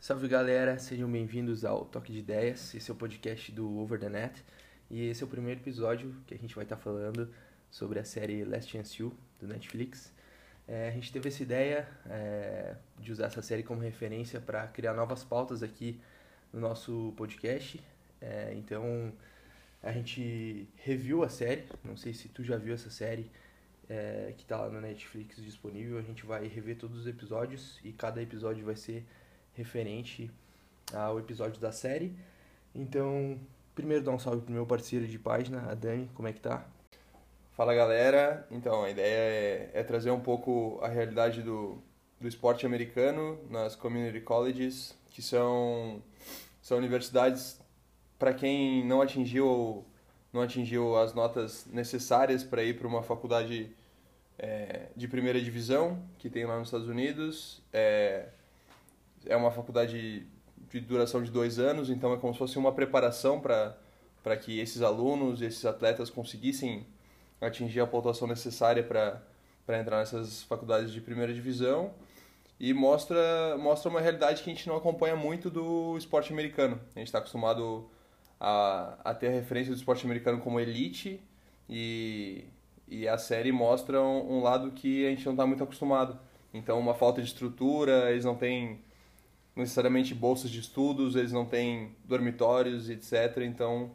Salve galera, sejam bem-vindos ao Toque de Ideias. Esse é o podcast do Over the Net e esse é o primeiro episódio que a gente vai estar falando sobre a série Last Chance You do Netflix. É, a gente teve essa ideia é, de usar essa série como referência para criar novas pautas aqui no nosso podcast. É, então a gente reviu a série, não sei se tu já viu essa série é, que está lá no Netflix disponível. A gente vai rever todos os episódios e cada episódio vai ser referente ao episódio da série. Então, primeiro dar um salve pro meu parceiro de página, a Dani, como é que tá? Fala galera, então a ideia é, é trazer um pouco a realidade do, do esporte americano nas community colleges, que são, são universidades para quem não atingiu não atingiu as notas necessárias para ir para uma faculdade é, de primeira divisão que tem lá nos Estados Unidos. É, é uma faculdade de duração de dois anos, então é como se fosse uma preparação para que esses alunos esses atletas conseguissem atingir a pontuação necessária para entrar nessas faculdades de primeira divisão e mostra, mostra uma realidade que a gente não acompanha muito do esporte americano. A gente está acostumado a, a ter a referência do esporte americano como elite e, e a série mostra um, um lado que a gente não está muito acostumado. Então, uma falta de estrutura, eles não têm necessariamente bolsas de estudos, eles não têm dormitórios, etc. Então,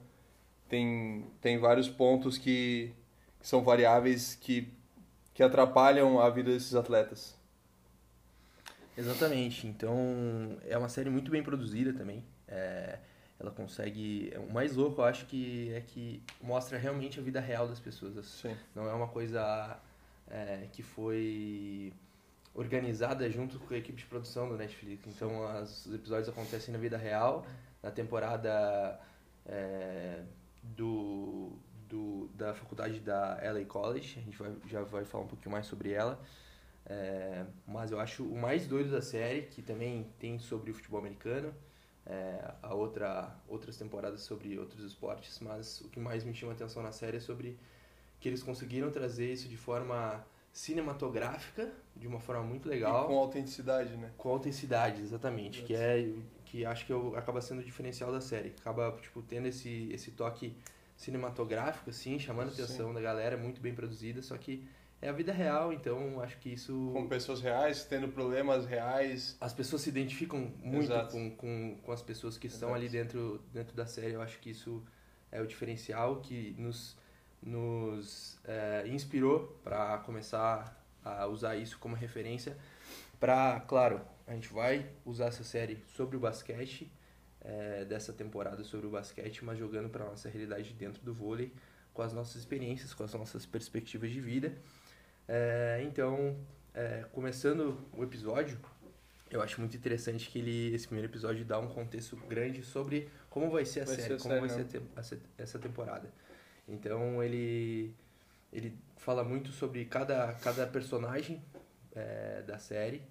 tem, tem vários pontos que, que são variáveis que, que atrapalham a vida desses atletas. Exatamente. Então, é uma série muito bem produzida também. É, ela consegue... O mais louco, eu acho que é que mostra realmente a vida real das pessoas. Sim. Não é uma coisa é, que foi organizada junto com a equipe de produção do Netflix. Então, as, os episódios acontecem na vida real, na temporada é, do, do, da faculdade da LA College. A gente vai, já vai falar um pouquinho mais sobre ela. É, mas eu acho o mais doido da série, que também tem sobre o futebol americano, é, a outra, outras temporadas sobre outros esportes, mas o que mais me chama atenção na série é sobre que eles conseguiram trazer isso de forma cinematográfica de uma forma muito legal. E com autenticidade, né? Com autenticidade, exatamente. Que é que acho que eu, acaba sendo o diferencial da série. Acaba tipo tendo esse esse toque cinematográfico assim, chamando a atenção da galera, muito bem produzida, só que é a vida real, então acho que isso com pessoas reais, tendo problemas reais. As pessoas se identificam muito com, com, com as pessoas que estão Exato. ali dentro dentro da série. Eu acho que isso é o diferencial que nos nos é, inspirou para começar a usar isso como referência para, claro, a gente vai usar essa série sobre o basquete, é, dessa temporada sobre o basquete, mas jogando para nossa realidade dentro do vôlei, com as nossas experiências, com as nossas perspectivas de vida. É, então, é, começando o episódio, eu acho muito interessante que ele, esse primeiro episódio dá um contexto grande sobre como vai ser a vai série, ser como série, vai ser a, essa temporada. Então ele ele fala muito sobre cada cada personagem é, da série,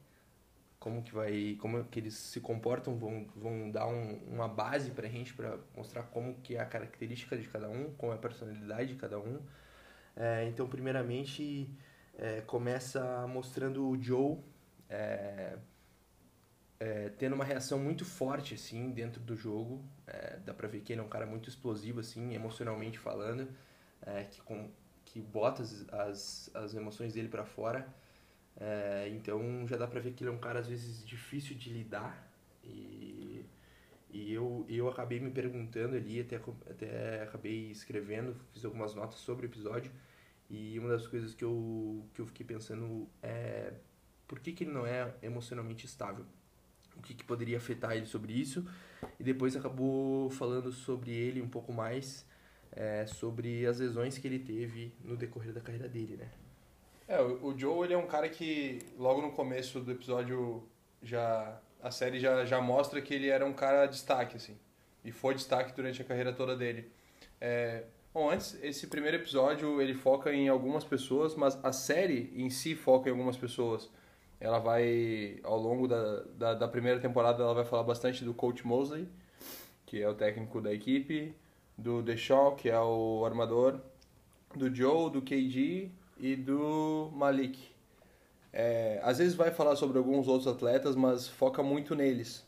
como que vai, como que eles se comportam, vão vão dar um, uma base para gente para mostrar como que é a característica de cada um, como é a personalidade de cada um. É, então primeiramente é, começa mostrando o Joe é, é, tendo uma reação muito forte assim dentro do jogo é, dá pra ver que ele é um cara muito explosivo assim emocionalmente falando é, que com que bota as, as, as emoções dele para fora. É, então já dá pra ver que ele é um cara às vezes difícil de lidar. E e eu, eu acabei me perguntando ali, até, até acabei escrevendo, fiz algumas notas sobre o episódio, e uma das coisas que eu, que eu fiquei pensando é por que, que ele não é emocionalmente estável? o que, que poderia afetar ele sobre isso e depois acabou falando sobre ele um pouco mais é, sobre as lesões que ele teve no decorrer da carreira dele, né? É, o Joe ele é um cara que logo no começo do episódio já a série já, já mostra que ele era um cara destaque assim e foi destaque durante a carreira toda dele. É, bom, antes esse primeiro episódio ele foca em algumas pessoas, mas a série em si foca em algumas pessoas ela vai, ao longo da, da, da, primeira temporada, ela vai falar bastante do Coach Mosley, que é o técnico da equipe, do Deshaw, que é o armador, do Joe, do KG e do Malik. É, às vezes vai falar sobre alguns outros atletas, mas foca muito neles.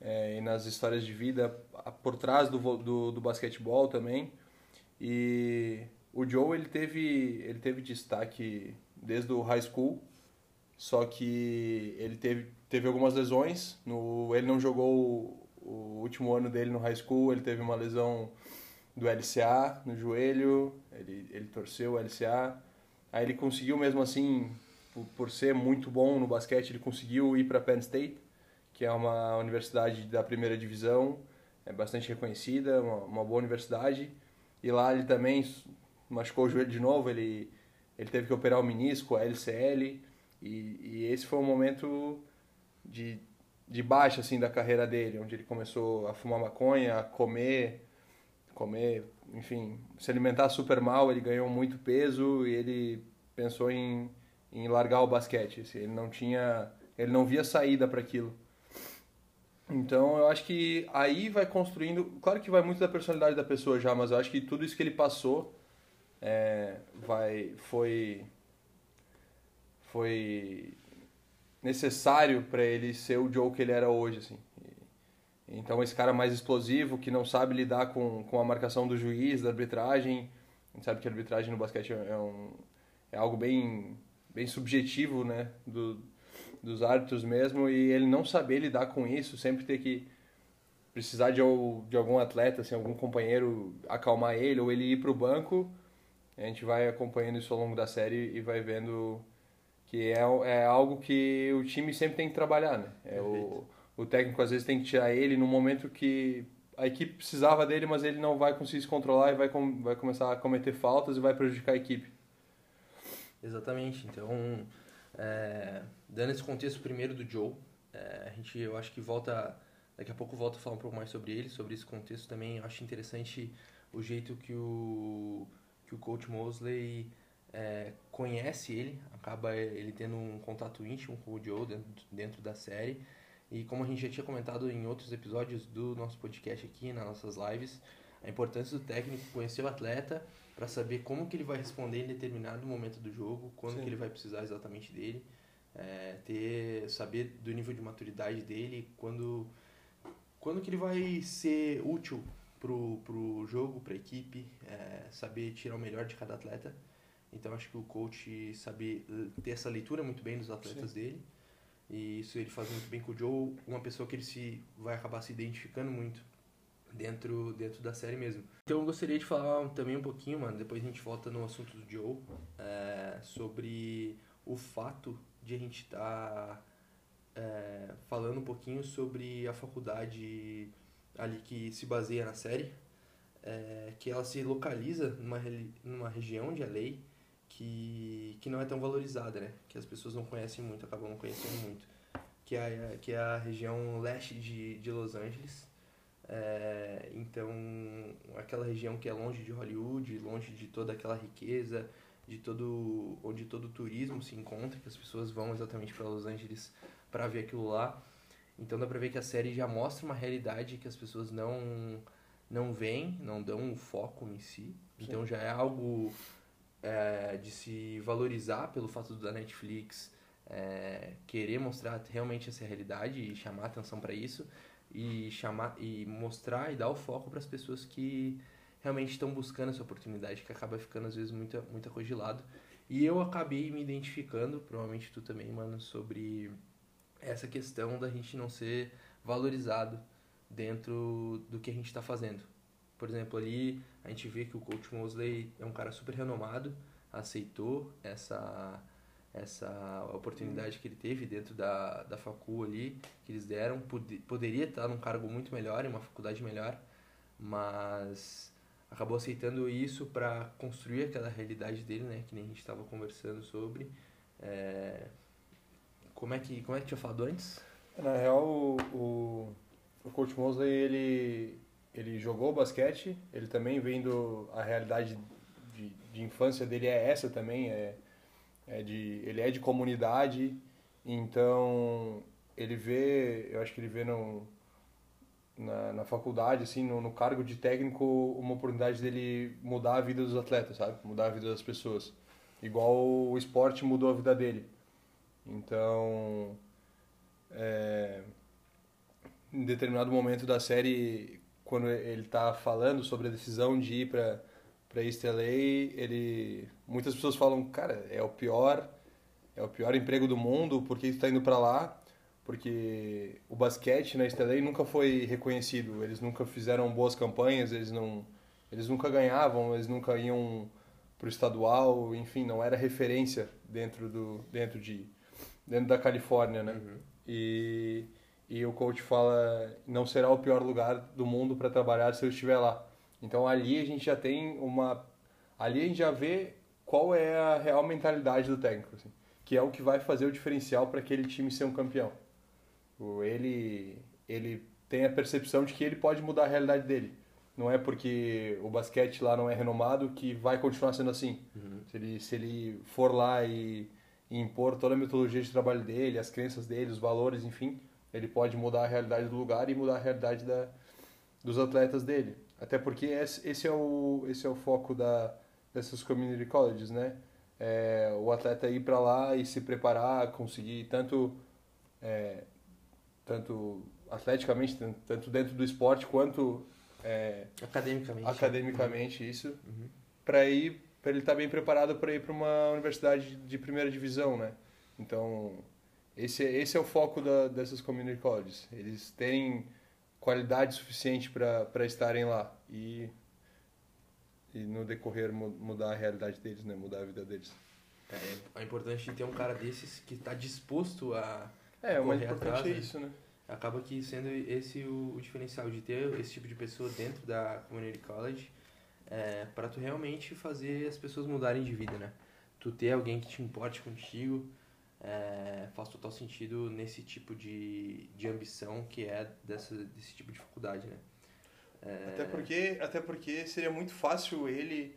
é, e nas histórias de vida por trás do, do, do basquetebol também. E o Joe ele teve, ele teve destaque desde o high school, só que ele teve, teve algumas lesões. No, ele não jogou o, o último ano dele no high school, ele teve uma lesão do LCA no joelho, ele, ele torceu o LCA. Aí ele conseguiu mesmo assim, por, por ser muito bom no basquete, ele conseguiu ir para Penn State, que é uma universidade da primeira divisão, é bastante reconhecida, uma, uma boa universidade. E lá ele também machucou o joelho de novo, ele, ele teve que operar o menisco, a LCL, e, e esse foi um momento de, de baixa assim da carreira dele, onde ele começou a fumar maconha, a comer, comer, enfim, se alimentar super mal, ele ganhou muito peso e ele pensou em, em largar o basquete, assim, ele não tinha, ele não via saída para aquilo. Então eu acho que aí vai construindo. Claro que vai muito da personalidade da pessoa já, mas eu acho que tudo isso que ele passou é, vai, foi, foi necessário para ele ser o Joe que ele era hoje. Assim. Então esse cara mais explosivo, que não sabe lidar com, com a marcação do juiz, da arbitragem. A gente sabe que a arbitragem no basquete é, um, é algo bem, bem subjetivo né, do, dos árbitros mesmo e ele não saber lidar com isso, sempre ter que precisar de, de algum atleta, assim, algum companheiro acalmar ele ou ele ir para o banco. A gente vai acompanhando isso ao longo da série e vai vendo que é, é algo que o time sempre tem que trabalhar, né? É o, o técnico às vezes tem que tirar ele no momento que a equipe precisava dele, mas ele não vai conseguir se controlar e vai, com, vai começar a cometer faltas e vai prejudicar a equipe. Exatamente. Então, é, dando esse contexto primeiro do Joe, é, a gente, eu acho que volta, daqui a pouco volta a falar um pouco mais sobre ele, sobre esse contexto também. Eu acho interessante o jeito que o, que o coach Mosley é, conhece ele, acaba ele tendo um contato íntimo com o Joe dentro, dentro da série. E como a gente já tinha comentado em outros episódios do nosso podcast aqui, nas nossas lives, a importância do técnico conhecer o atleta para saber como que ele vai responder em determinado momento do jogo, quando Sim. que ele vai precisar exatamente dele, é, ter saber do nível de maturidade dele, quando quando que ele vai ser útil pro, pro jogo, para a equipe, é, saber tirar o melhor de cada atleta. Então acho que o coach saber ter essa leitura muito bem dos atletas Sim. dele. E isso ele faz muito bem com o Joe, uma pessoa que ele se vai acabar se identificando muito dentro, dentro da série mesmo. Então eu gostaria de falar também um pouquinho, mano, depois a gente volta no assunto do Joe, é, sobre o fato de a gente estar tá, é, falando um pouquinho sobre a faculdade ali que se baseia na série, é, que ela se localiza numa, numa região de LA que, que não é tão valorizada, né? Que as pessoas não conhecem muito, acabam não conhecendo muito. Que é, que é a região leste de, de Los Angeles, é, então, aquela região que é longe de Hollywood, longe de toda aquela riqueza, de todo onde todo o turismo se encontra, que as pessoas vão exatamente para Los Angeles para ver aquilo lá. Então dá para ver que a série já mostra uma realidade que as pessoas não não veem, não dão o foco em si. Sim. Então já é algo é, de se valorizar pelo fato da Netflix é, querer mostrar realmente essa realidade e chamar atenção para isso e chamar e mostrar e dar o foco para as pessoas que realmente estão buscando essa oportunidade, que acaba ficando às vezes muita, muita coisa de lado. E eu acabei me identificando, provavelmente tu também, mano, sobre essa questão da gente não ser valorizado dentro do que a gente está fazendo. Por exemplo, ali a gente vê que o coach Mosley é um cara super renomado, aceitou essa essa oportunidade que ele teve dentro da, da facu ali, que eles deram, pod poderia estar num cargo muito melhor, em uma faculdade melhor, mas acabou aceitando isso para construir aquela realidade dele, né, que nem a gente estava conversando sobre. É... Como é que como é que tinha falado antes? Na real, o, o, o coach Mosley ele ele jogou basquete, ele também vendo a realidade de, de infância dele é essa também, é é de, ele é de comunidade, então ele vê, eu acho que ele vê no, na, na faculdade, assim, no, no cargo de técnico, uma oportunidade dele mudar a vida dos atletas, sabe? Mudar a vida das pessoas. Igual o esporte mudou a vida dele. Então, é, em determinado momento da série, quando ele está falando sobre a decisão de ir para para East LA, ele muitas pessoas falam, cara, é o pior é o pior emprego do mundo, por que está indo para lá? Porque o basquete na East LA nunca foi reconhecido, eles nunca fizeram boas campanhas, eles não eles nunca ganhavam, eles nunca iam pro estadual, enfim, não era referência dentro do dentro de dentro da Califórnia, né? Uhum. E e o coach fala não será o pior lugar do mundo para trabalhar se eu estiver lá. Então ali a gente já tem uma ali a gente já vê qual é a real mentalidade do técnico, assim, que é o que vai fazer o diferencial para aquele time ser um campeão. Ele ele tem a percepção de que ele pode mudar a realidade dele. Não é porque o basquete lá não é renomado que vai continuar sendo assim. Uhum. Se, ele, se ele for lá e, e impor toda a metodologia de trabalho dele, as crenças dele, os valores, enfim, ele pode mudar a realidade do lugar e mudar a realidade da, dos atletas dele. Até porque esse é o, esse é o foco da, dessas community colleges, né? É, o atleta ir para lá e se preparar, conseguir tanto, é, tanto atleticamente, tanto dentro do esporte quanto é, academicamente, academicamente isso, uhum. para ir para ele estar tá bem preparado para ir para uma universidade de primeira divisão, né? Então esse, esse é o foco da, dessas community colleges. Eles têm qualidade suficiente para estarem lá e, e no decorrer mudar a realidade deles, né? mudar a vida deles. É, é importante ter um cara desses que está disposto a. É, o mais importante atrás, é né? isso, né? Acaba que sendo esse o, o, diferencial de ter esse tipo de pessoa dentro da community college é, para tu realmente fazer as pessoas mudarem de vida, né? Tu ter alguém que te importe contigo, é, faz total sentido nesse tipo de, de ambição que é dessa, desse tipo de faculdade, né? É... Até, porque, até porque seria muito fácil ele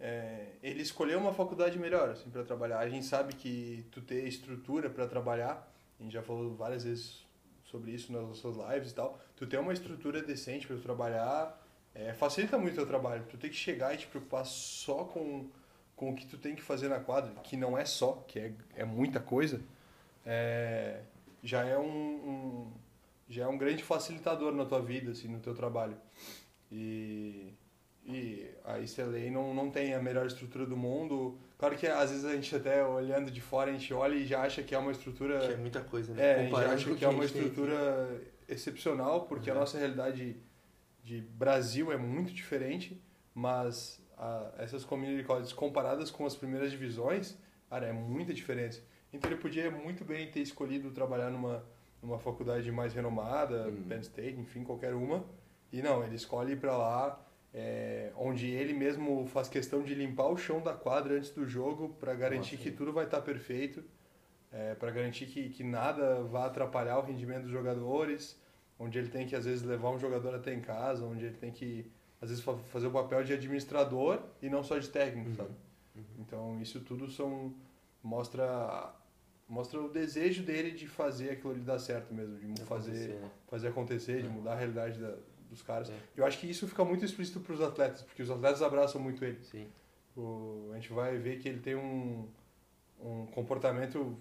é, ele escolher uma faculdade melhor assim, para trabalhar. A gente sabe que tu ter estrutura para trabalhar, a gente já falou várias vezes sobre isso nas nossas lives e tal, tu ter uma estrutura decente para trabalhar é, facilita muito o teu trabalho. Tu tem que chegar e te preocupar só com com o que tu tem que fazer na quadra, que não é só, que é, é muita coisa, é, já é um, um, já é um grande facilitador na tua vida, assim, no teu trabalho. E, e a ICLA não, não tem a melhor estrutura do mundo. Claro que às vezes a gente até olhando de fora, a gente olha e já acha que é uma estrutura... Que é muita coisa, né? É, a gente acha que, é uma estrutura excepcional, porque uhum. a nossa realidade de Brasil é muito diferente, mas a, essas community colleges comparadas com as primeiras divisões, cara, é muita diferença. Então ele podia muito bem ter escolhido trabalhar numa, numa faculdade mais renomada, uhum. Penn State, enfim, qualquer uma. E não, ele escolhe ir para lá, é, onde ele mesmo faz questão de limpar o chão da quadra antes do jogo para garantir Nossa, que tudo vai estar tá perfeito, é, para garantir que, que nada vá atrapalhar o rendimento dos jogadores, onde ele tem que às vezes levar um jogador até em casa, onde ele tem que às vezes fazer o papel de administrador e não só de técnico, uhum. sabe? Uhum. Então isso tudo são mostra mostra o desejo dele de fazer aquilo ali dar certo mesmo, de, fazer acontecer, né? fazer acontecer, de é. mudar a realidade da, dos caras. É. Eu acho que isso fica muito explícito para os atletas, porque os atletas abraçam muito ele. Sim. O, a gente vai ver que ele tem um, um comportamento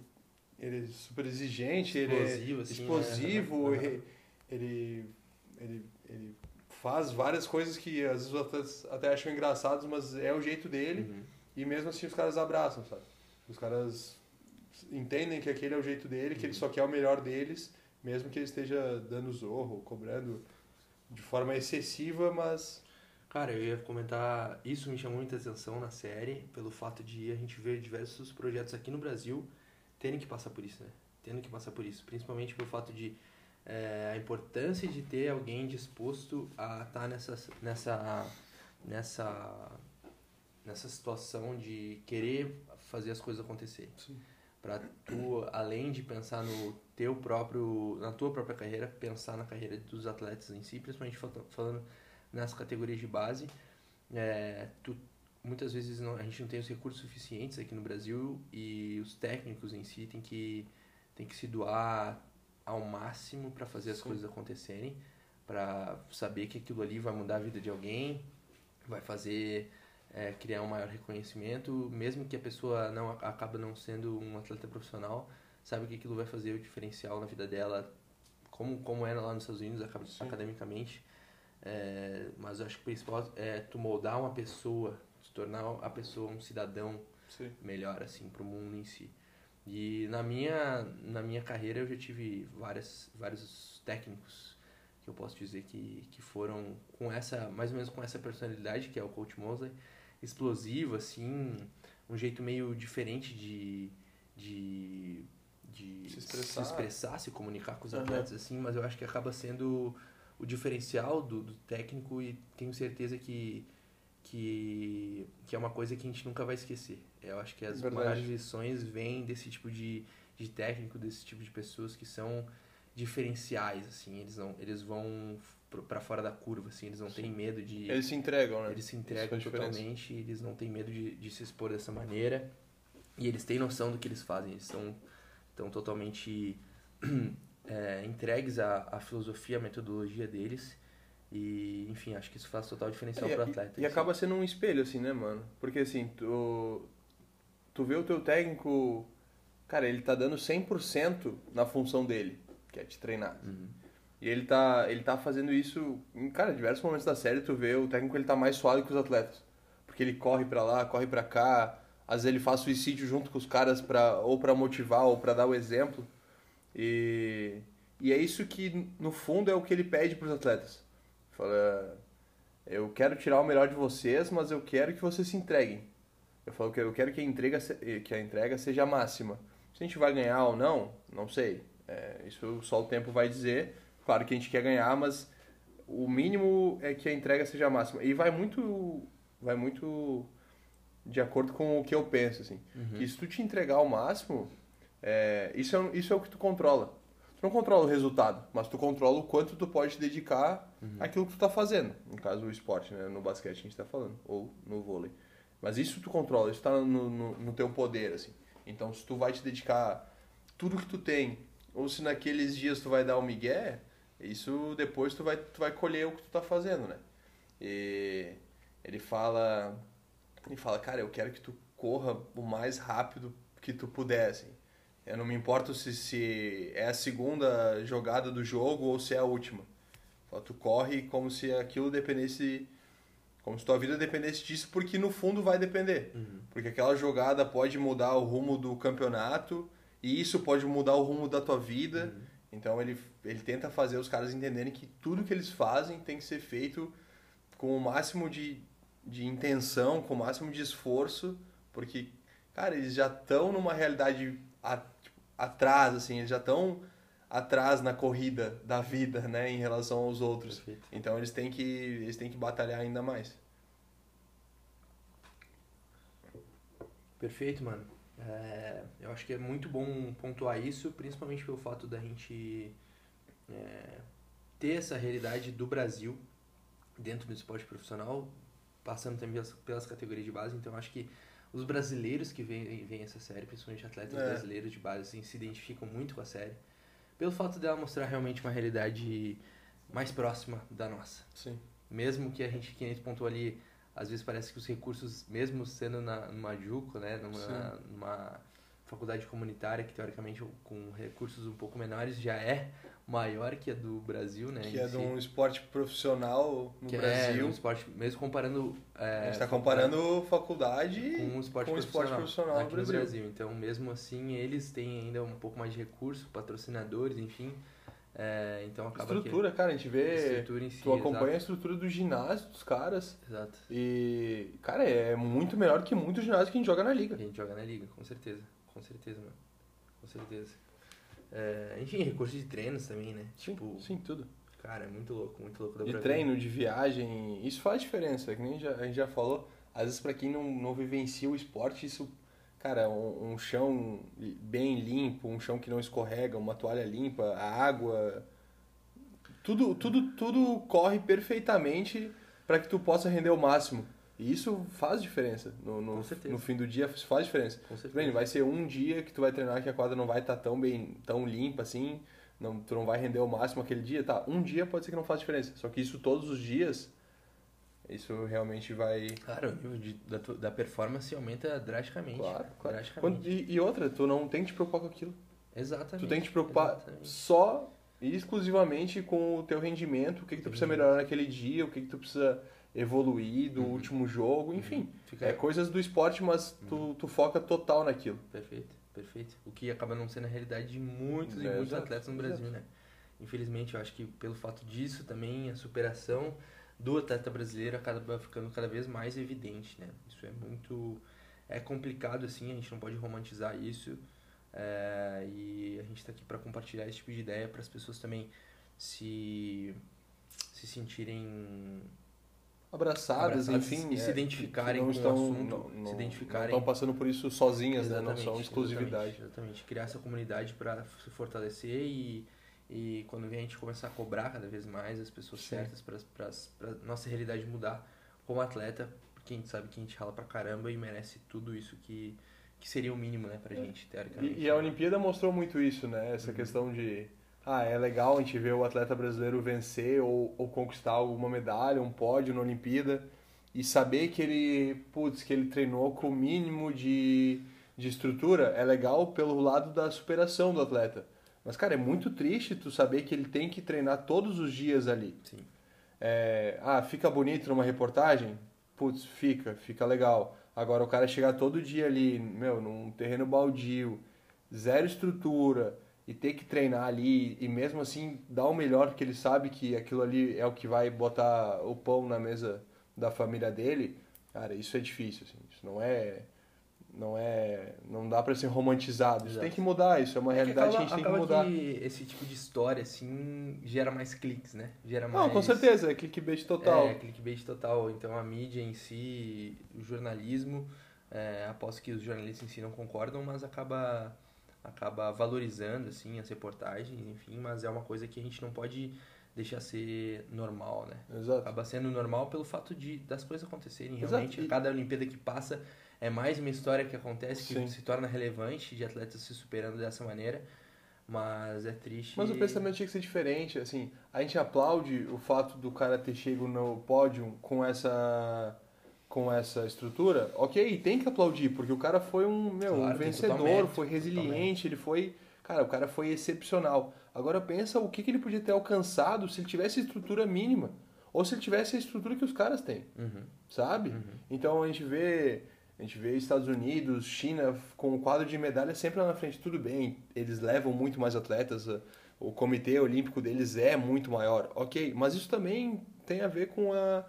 ele é super exigente, explosivo, ele é assim, explosivo, é. ele, ele, ele, ele faz várias coisas que às vezes até acham engraçados, mas é o jeito dele. Uhum. E mesmo assim os caras abraçam, sabe? Os caras entendem que aquele é o jeito dele, que uhum. ele só quer o melhor deles, mesmo que ele esteja dando zorro, cobrando de forma excessiva, mas Cara, eu ia comentar, isso me chamou muita atenção na série, pelo fato de a gente ver diversos projetos aqui no Brasil terem que passar por isso, né? Tendo que passar por isso, principalmente pelo fato de é, a importância de ter alguém disposto a estar tá nessa, nessa, nessa, nessa situação de querer fazer as coisas acontecer. Para tu, além de pensar no teu próprio, na tua própria carreira, pensar na carreira dos atletas em si, principalmente falando nessa categoria de base, é, tu muitas vezes não, a gente não tem os recursos suficientes aqui no Brasil e os técnicos em si têm que, têm que se doar ao máximo para fazer as Sim. coisas acontecerem, para saber que aquilo ali vai mudar a vida de alguém, vai fazer é, criar um maior reconhecimento, mesmo que a pessoa não acaba não sendo um atleta profissional, sabe que aquilo vai fazer o diferencial na vida dela como, como é lá nos Estados Unidos, academicamente. É, mas eu acho que o principal é tu moldar uma pessoa, tu tornar a pessoa um cidadão Sim. melhor, assim, pro mundo em si. E na minha, na minha carreira eu já tive várias, vários técnicos que eu posso dizer que, que foram com essa, mais ou menos com essa personalidade, que é o Coach Mosley, explosivo, assim, um jeito meio diferente de, de, de se, expressar. se expressar, se comunicar com os atletas, uhum. assim, mas eu acho que acaba sendo o diferencial do, do técnico e tenho certeza que, que, que é uma coisa que a gente nunca vai esquecer. Eu acho que as Verdade. maiores lições vêm desse tipo de, de técnico, desse tipo de pessoas que são diferenciais, assim, eles não, eles vão para fora da curva, assim, eles não Sim. têm medo de... Eles se entregam, né? Eles se entregam totalmente, eles não têm medo de, de se expor dessa maneira e eles têm noção do que eles fazem, eles são, estão totalmente é, entregues à, à filosofia, à metodologia deles e, enfim, acho que isso faz total diferencial é, para o atleta. E, e acaba sendo um espelho, assim, né, mano? Porque, assim, tu, tu vê o teu técnico, cara, ele tá dando 100% na função dele, que é te treinar. Uhum. E ele tá, ele tá fazendo isso, em, cara, diversos momentos da série tu vê o técnico ele tá mais suave que os atletas. Porque ele corre para lá, corre para cá, às vezes ele faz suicídio junto com os caras para ou para motivar ou para dar o exemplo. E, e é isso que no fundo é o que ele pede para os atletas. Fala, eu quero tirar o melhor de vocês, mas eu quero que vocês se entreguem. Eu falo que eu quero que a entrega, que a entrega seja máxima. Se a gente vai ganhar ou não, não sei. É, isso só o tempo vai dizer. Claro que a gente quer ganhar, mas o mínimo é que a entrega seja máxima. E vai muito, vai muito de acordo com o que eu penso, assim. Uhum. Que se tu te entregar ao máximo, é, isso, é, isso é o que tu controla. Tu não controla o resultado, mas tu controla o quanto tu pode dedicar uhum. àquilo que tu tá fazendo. No caso, o esporte, né? No basquete a gente tá falando, ou no vôlei. Mas isso tu controla, isso tá no, no, no teu poder, assim. Então, se tu vai te dedicar tudo que tu tem, ou se naqueles dias tu vai dar o um migué, isso depois tu vai, tu vai colher o que tu tá fazendo, né? E ele fala, ele fala, cara, eu quero que tu corra o mais rápido que tu puder, assim. Eu não me importo se, se é a segunda jogada do jogo ou se é a última. Tu corre como se aquilo dependesse como se tua vida dependesse disso, porque no fundo vai depender. Uhum. Porque aquela jogada pode mudar o rumo do campeonato e isso pode mudar o rumo da tua vida. Uhum. Então ele, ele tenta fazer os caras entenderem que tudo que eles fazem tem que ser feito com o máximo de, de intenção, com o máximo de esforço, porque, cara, eles já estão numa realidade a, tipo, atrás, assim, eles já estão atrás na corrida da vida, né, em relação aos outros. Perfeito. Então eles têm que eles têm que batalhar ainda mais. Perfeito, mano. É, eu acho que é muito bom pontuar isso, principalmente pelo fato da gente é, ter essa realidade do Brasil dentro do esporte profissional, passando também pelas, pelas categorias de base. Então, acho que os brasileiros que veem, veem essa série, principalmente atletas é. brasileiros de base, assim, se identificam muito com a série pelo fato dela mostrar realmente uma realidade mais próxima da nossa. Sim. Mesmo que a gente, que gente pontuou ali, às vezes parece que os recursos, mesmo sendo na, numa JUCO, né, numa, numa faculdade comunitária que teoricamente com recursos um pouco menores já é maior que a do Brasil, né? Que é de um esporte profissional no que Brasil. É um esporte, mesmo comparando... É, a gente está comparando faculdade com o esporte, com profissional, esporte profissional aqui no Brasil. Brasil. Então, mesmo assim, eles têm ainda um pouco mais de recurso, patrocinadores, enfim. É, então acaba estrutura, que... cara, a gente vê. Estrutura em si, tu acompanha exato. a estrutura do ginásio dos caras. Exato. E, cara, é muito melhor que muito ginásio que a gente joga na liga. Que a gente joga na liga, com certeza. Com certeza, mano. Com certeza. É, enfim, recursos de treinos também, né? Sim, tipo, sim, tudo. Cara, é muito louco, muito louco. De treino, ver. de viagem, isso faz diferença, que nem já, a gente já falou. Às vezes, para quem não, não vivencia o esporte, isso, cara, um, um, chão bem limpo, um chão que não escorrega, uma toalha limpa, a água. Tudo, tudo, tudo corre perfeitamente para que tu possa render o máximo. E isso faz diferença. No, no, no fim do dia faz diferença. Com certeza. vai ser um dia que tu vai treinar que a quadra não vai estar tá tão bem, tão limpa assim, não, tu não vai render o máximo aquele dia, tá? Um dia pode ser que não faça diferença. Só que isso todos os dias, isso realmente vai... Claro, o nível de, da, da performance aumenta drasticamente. Claro, claro. Drasticamente. e, e, outra, tu não tem que te preocupar com aquilo. Exatamente. Tu tem que te preocupar Exatamente. só exclusivamente com o teu rendimento, o que, que tu precisa melhorar naquele dia, o que, que tu precisa evoluir do uhum. último jogo, enfim. Uhum. Fica... É coisas do esporte, mas tu, uhum. tu foca total naquilo. Perfeito, perfeito. O que acaba não sendo a realidade de muitos é, e muitos exato, atletas no Brasil, exato. né? Infelizmente, eu acho que pelo fato disso também a superação do atleta brasileiro acaba ficando cada vez mais evidente, né? Isso é muito é complicado assim, a gente não pode romantizar isso. É, e a gente está aqui para compartilhar esse tipo de ideia para as pessoas também se se sentirem abraçadas, abraçadas enfim, e é, se identificarem com estão, o assunto, não, não, se identificarem. Não estão passando por isso sozinhas, né? não são exclusividade. Exatamente, exatamente. criar essa comunidade para se fortalecer e e quando vem a gente começar a cobrar cada vez mais as pessoas Sim. certas para nossa realidade mudar como atleta, porque a gente sabe que a gente rala pra caramba e merece tudo isso que, que seria o mínimo, né, pra é. gente, teoricamente. E, e, a Olimpíada mostrou muito isso, né? Essa uhum. questão de, ah, é legal a gente ver o atleta brasileiro vencer ou, ou conquistar alguma medalha, um pódio na Olimpíada e saber que ele, putz, que ele treinou com o mínimo de, de estrutura, é legal pelo lado da superação do atleta mas, cara, é muito triste tu saber que ele tem que treinar todos os dias ali. Sim. É, ah, fica bonito numa reportagem? Putz, fica, fica legal. Agora o cara chegar todo dia ali, meu, num terreno baldio, zero estrutura, e ter que treinar ali, e mesmo assim dar o melhor, porque ele sabe que aquilo ali é o que vai botar o pão na mesa da família dele, cara, isso é difícil, assim, isso não é não é não dá para ser romantizado. Isso tem que mudar isso é uma é realidade que, acaba, que a gente tem que mudar. que esse tipo de história assim gera mais cliques né? Gera mais não com certeza é clickbait total. É clickbait total. Então a mídia em si o jornalismo é, aposto que os jornalistas em si não concordam mas acaba acaba valorizando assim as reportagens enfim mas é uma coisa que a gente não pode deixar ser normal né Exato. acaba sendo normal pelo fato de das coisas acontecerem realmente Exato. cada Olimpíada que passa é mais uma história que acontece que Sim. se torna relevante de atletas se superando dessa maneira. Mas é triste. Mas o pensamento tinha que ser diferente. Assim, a gente aplaude o fato do cara ter chegado no pódio com essa com essa estrutura. Ok, tem que aplaudir, porque o cara foi um, meu, claro, um vencedor, foi resiliente, totalmente. ele foi. Cara, o cara foi excepcional. Agora pensa o que, que ele podia ter alcançado se ele tivesse estrutura mínima. Ou se ele tivesse a estrutura que os caras têm. Uhum. Sabe? Uhum. Então a gente vê a gente vê Estados Unidos, China com o quadro de medalha sempre lá na frente. Tudo bem, eles levam muito mais atletas, o comitê olímpico deles é muito maior, ok. Mas isso também tem a ver com, a,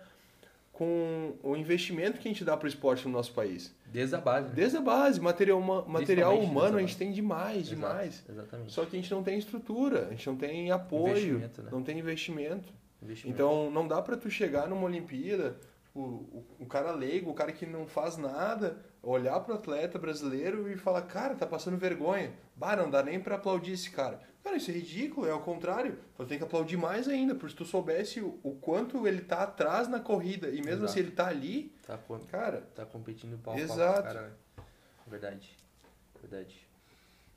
com o investimento que a gente dá para o esporte no nosso país. Desde a base. Né? Desde a base. Material, material humano a gente tem demais, Exato, demais. Exatamente. Só que a gente não tem estrutura, a gente não tem apoio, né? não tem investimento. investimento. Então não dá para tu chegar numa Olimpíada o, o, cara leigo, o cara que não faz nada, olhar pro atleta brasileiro e falar, cara, tá passando vergonha. Bah, não dá nem para aplaudir esse cara. Cara, isso é ridículo, é ao contrário. Tu tem que aplaudir mais ainda, porque se tu soubesse o, o quanto ele tá atrás na corrida e mesmo Exato. assim ele tá ali, tá, cara... Tá competindo pau Exato. Pau, cara. Verdade, verdade.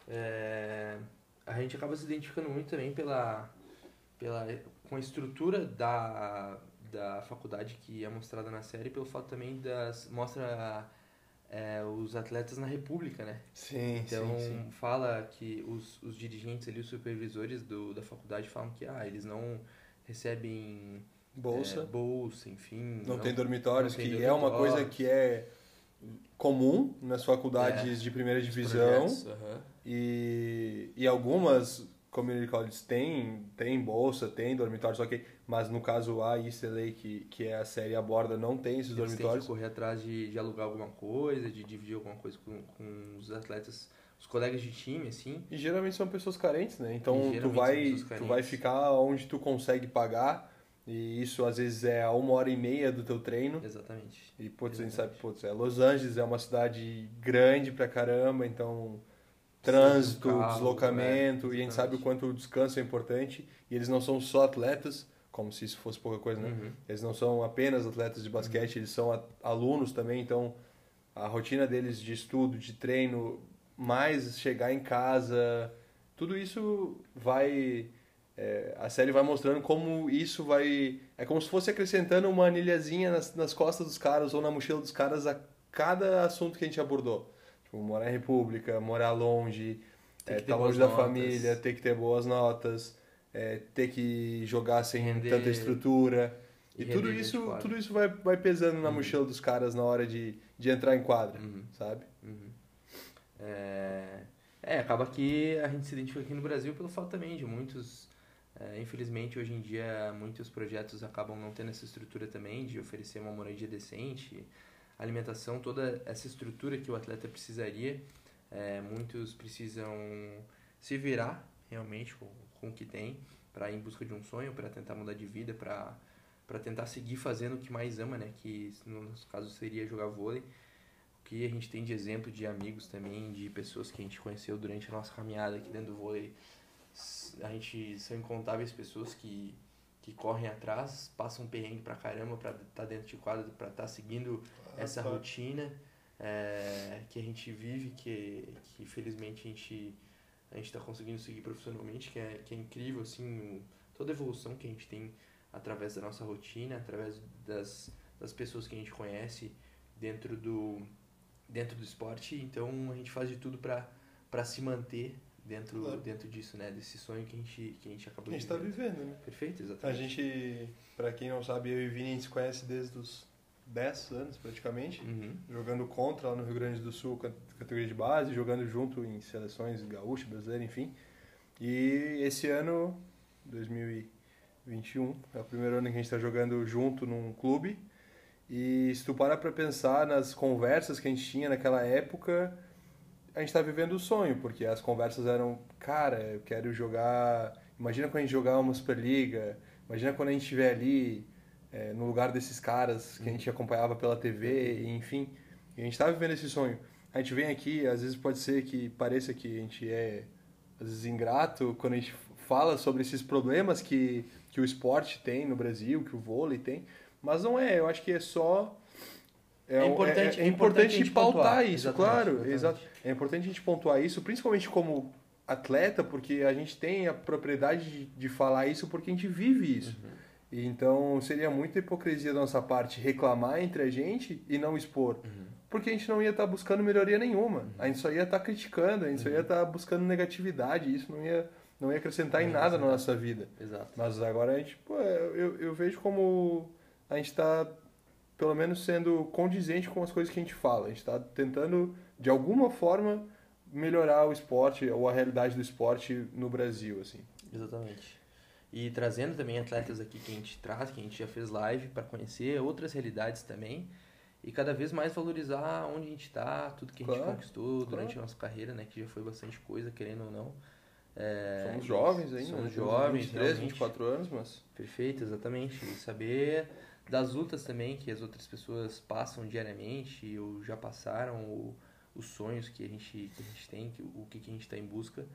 É, a gente acaba se identificando muito também pela, pela, com a estrutura da, da faculdade que é mostrada na série pelo fato também das mostra é, os atletas na República, né? Sim, então sim, sim. fala que os, os dirigentes ali, os supervisores do, da faculdade falam que ah, eles não recebem bolsa, é, bolsa, enfim, não, não tem dormitórios, não tem que dormitório. é uma coisa que é comum nas faculdades é, de primeira divisão uhum. e, e algumas community colleges têm tem bolsa, tem dormitórios, ok mas no caso a East LA, que, que é a série aborda, não tem esses Eles dormitórios. Tem que correr atrás de, de alugar alguma coisa, de dividir alguma coisa com, com os atletas, os colegas de time, assim. E geralmente são pessoas carentes, né? Então tu vai, tu vai ficar onde tu consegue pagar, e isso às vezes é a uma hora e meia do teu treino. Exatamente. E putz, a gente sabe, putz, é Los Angeles é uma cidade grande pra caramba, então trânsito, carro, deslocamento, é, e a gente sabe o quanto o descanso é importante, e eles não são só atletas, como se isso fosse pouca coisa, né? Uhum. Eles não são apenas atletas de basquete, uhum. eles são alunos também, então a rotina deles de estudo, de treino, mais chegar em casa, tudo isso vai. É, a série vai mostrando como isso vai. É como se fosse acrescentando uma anilhazinha nas, nas costas dos caras ou na mochila dos caras a cada assunto que a gente abordou. Tipo, morar em república, morar longe, estar é, tá longe notas. da família, ter que ter boas notas é, ter que jogar sem Render- tanta estrutura. E, e tudo isso, tudo isso vai, vai pesando na Uhum. mochila dos caras na hora de, de entrar em quadra, Uhum. sabe? Uhum. É, é, acaba que a gente se identifica aqui no Brasil pelo fato também de muitos, é, infelizmente hoje em dia muitos projetos acabam não tendo essa estrutura também de oferecer uma moradia decente, alimentação, toda essa estrutura que o atleta precisaria, é, muitos precisam se virar realmente com, com o que tem para ir em busca de um sonho, para tentar mudar de vida, para para tentar seguir fazendo o que mais ama, né? Que no nosso caso seria jogar vôlei que a gente tem de exemplo de amigos também, de pessoas que a gente conheceu durante a nossa caminhada aqui dentro do vôlei. A gente são incontáveis pessoas que, que correm atrás, passam perrengue pra caramba pra estar dentro de quadra, pra estar seguindo essa rotina é, que a gente vive, que, que felizmente a gente a gente está conseguindo seguir profissionalmente, que é, que é incrível, assim, toda a evolução que a gente tem através da nossa rotina, através das, das pessoas que a gente conhece dentro do, dentro do esporte, então a gente faz de tudo para se manter dentro, Claro. dentro disso, né? Desse sonho que a gente, que a gente acabou A gente de tá viver. vivendo, né? Perfeito, A exatamente. gente, pra quem não sabe, eu e o Vini a gente se conhece desde os 10 anos praticamente. Uhum. Jogando contra lá no Rio Grande do Sul, cat- categoria de base, jogando junto em seleções gaúcha, brasileira, enfim. E esse ano, 2021, é o primeiro ano que a gente está jogando junto num clube. E se tu parar pra pensar nas conversas que a gente tinha naquela época, a gente tá vivendo o sonho, porque as conversas eram, cara, eu quero jogar. Imagina quando a gente jogar uma Superliga, imagina quando a gente estiver ali é, no lugar desses caras que a gente acompanhava pela TV, e, enfim. E a gente tá vivendo esse sonho. A gente vem aqui, às vezes pode ser que pareça que a gente é, às vezes, ingrato quando a gente fala sobre esses problemas que, que o esporte tem no Brasil, que o vôlei tem, mas não é, eu acho que é só. É um- importante- é, é importante importante a gente pautar pontuar. isso, Exatamente, claro. exatamente. Exato. É importante a gente pontuar isso, principalmente como atleta, porque a gente tem a propriedade de, de falar isso porque a gente vive isso. Uhum. Então seria muita hipocrisia da nossa parte reclamar entre a gente e não expor. Uhum. Porque a gente não ia estar buscando melhoria nenhuma. A gente só ia estar criticando, a gente só ia estar buscando negatividade. Isso não ia, não ia acrescentar em ia nada na nossa vida. Exato. Mas agora a gente, pô, eu, eu vejo como a gente está, pelo menos, sendo condizente com as coisas que a gente fala. A gente está tentando, de alguma forma, melhorar o esporte ou a realidade do esporte no Brasil, assim. Exatamente. E trazendo também atletas aqui que a gente traz, que a gente já fez live para conhecer outras realidades também. E cada vez mais valorizar onde a gente está, tudo que a gente Claro, conquistou durante claro. a nossa carreira, né? Que já foi bastante coisa, querendo ou não. É, Somos jovens ainda, Somos né? Jovens, 23, realmente. 24 anos, mas... Perfeito, exatamente. E saber das lutas também que as outras pessoas passam diariamente ou já passaram, ou os sonhos que a gente, que a gente tem, que, o que, que a gente está em busca.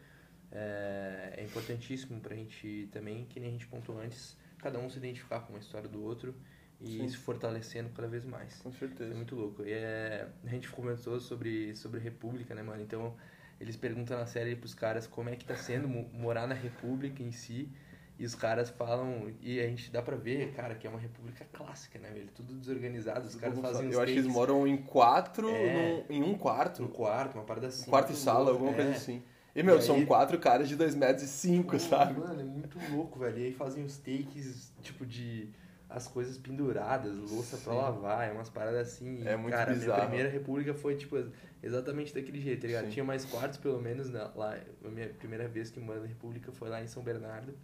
É, é importantíssimo para a gente também, que nem a gente pontuou antes, cada um se identificar com uma história do outro e Sim. se fortalecendo cada vez mais. Com Isso certeza. é muito louco. E é, a gente comentou sobre, sobre República, né, mano? Então, eles perguntam na série pros caras como é que tá sendo mo- morar na República em si. E os caras falam, e a gente dá pra ver, cara, que é uma república clássica, né, velho? Tudo desorganizado, os caras fazem Eu acho que eles moram em quatro, É. num- em um quarto. um quarto, uma parada assim. Um quarto e sala, alguma é. coisa assim. E, meu, E são aí- quatro caras de dois metros e cinco, Pô, sabe? Mano, é muito louco, velho. E aí fazem os takes, tipo, de as coisas penduradas, louça pra Sim. lavar, é umas paradas assim. E, É muito cara, bizarro. minha primeira república foi, tipo, exatamente daquele jeito, tá ligado? Sim. Tinha mais quartos, pelo menos, na, lá. A minha primeira vez que moro na república foi lá em São Bernardo.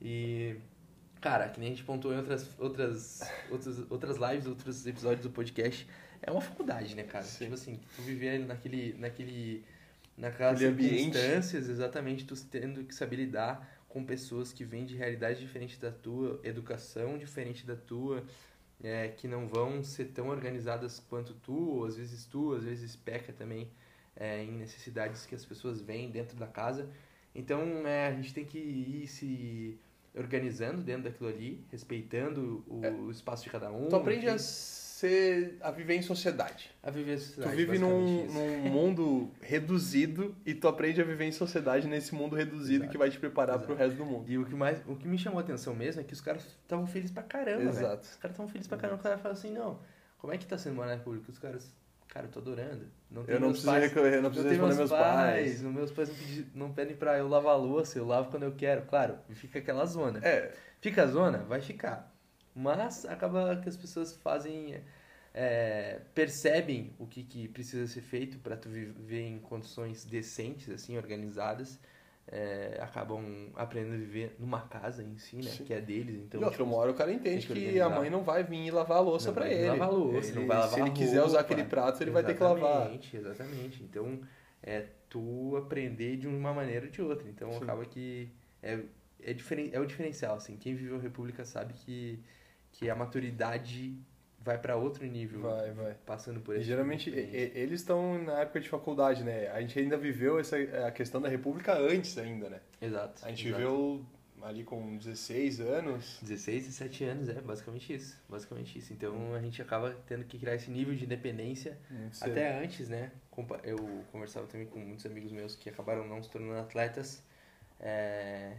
E, cara, que nem a gente pontuou em outras, outras, outras, outras lives, outros episódios do podcast, é uma faculdade, né, cara? Sim. Tipo assim, tu viver naquele, naquele, naquelas circunstâncias, exatamente, tu tendo que saber lidar com pessoas que vêm de realidade diferente da tua, educação diferente da tua, é, que não vão ser tão organizadas quanto tu, ou às vezes tu, às vezes peca também é, em necessidades que as pessoas veem dentro da casa. Então, é, a gente tem que ir se organizando dentro daquilo ali, respeitando o espaço de cada um. É. Tu aprende a ser. a viver em sociedade. a viver Tu sociedade. vive num, num mundo reduzido e tu aprende a viver em sociedade nesse mundo reduzido Exato. que vai te preparar Exato. pro resto do mundo. E o que, mais, o que me chamou a atenção mesmo é que os caras estavam felizes pra caramba. Exato. Os caras estavam felizes pra caramba. O cara fala assim, não, como é que tá sendo morar na República? Os caras, Cara, eu tô adorando. Não eu não preciso pais, recorrer, não preciso não responder meus pais. pais. Meus pais não, pedi, não pedem pra eu lavar a louça, eu lavo quando eu quero. Claro, fica aquela zona. É. Fica a zona? Vai ficar. Mas acaba que as pessoas fazem. É, percebem o que, que precisa ser feito para tu viver em condições decentes, assim, organizadas é, acabam aprendendo a viver numa casa em si, né? Sim. Que é deles. Então, e outro tipo, hora o cara entende que, que, a mãe não vai vir lavar a louça para ele. Lavar a louça, ele, não vai lavar Se ele quiser usar aquele prato, ele vai ter que lavar. Exatamente, exatamente. Então, é tu aprender de uma maneira ou de outra. Então, Sim. acaba que é, é, diferen, é o diferencial, assim. Quem viveu a República sabe que, que a maturidade vai para outro nível. Vai, vai. Passando por isso. Geralmente eles estão na época de faculdade, né? A gente ainda viveu essa a questão da República antes ainda, né? Exato. A gente exato. viveu ali com 16 anos. 16 e 7 anos, é, basicamente isso. Basicamente isso. Então a gente acaba tendo que criar esse nível de independência até antes, né? Eu conversava também com muitos amigos meus que acabaram não se tornando atletas. É,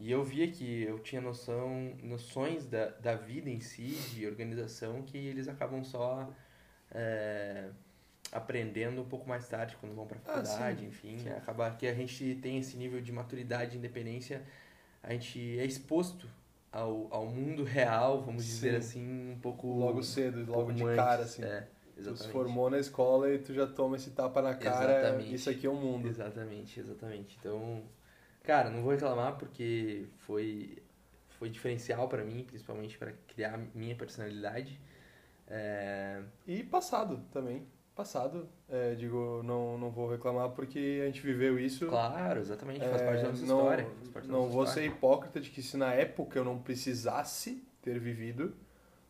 e eu via que eu tinha noção, noções da, da vida em si, de organização, que eles acabam só é, aprendendo um pouco mais tarde, quando vão para a ah, faculdade, ah, enfim. Sim. Acaba que a gente tem esse nível de maturidade e independência, a gente é exposto ao, ao mundo real, vamos sim. dizer assim, um pouco... Logo cedo, um logo de antes, cara, assim. É, exatamente. Tu se formou na escola e tu já toma esse tapa na cara, exatamente. isso aqui é o um mundo. Exatamente, exatamente. Então Cara, não vou reclamar porque foi, foi diferencial para mim, principalmente para criar minha personalidade. É... E passado também. Passado, é, digo, não, não vou reclamar porque a gente viveu isso. Claro, exatamente, faz é, parte da nossa não, história. não nossa vou história. ser hipócrita de que se na época eu não precisasse ter vivido,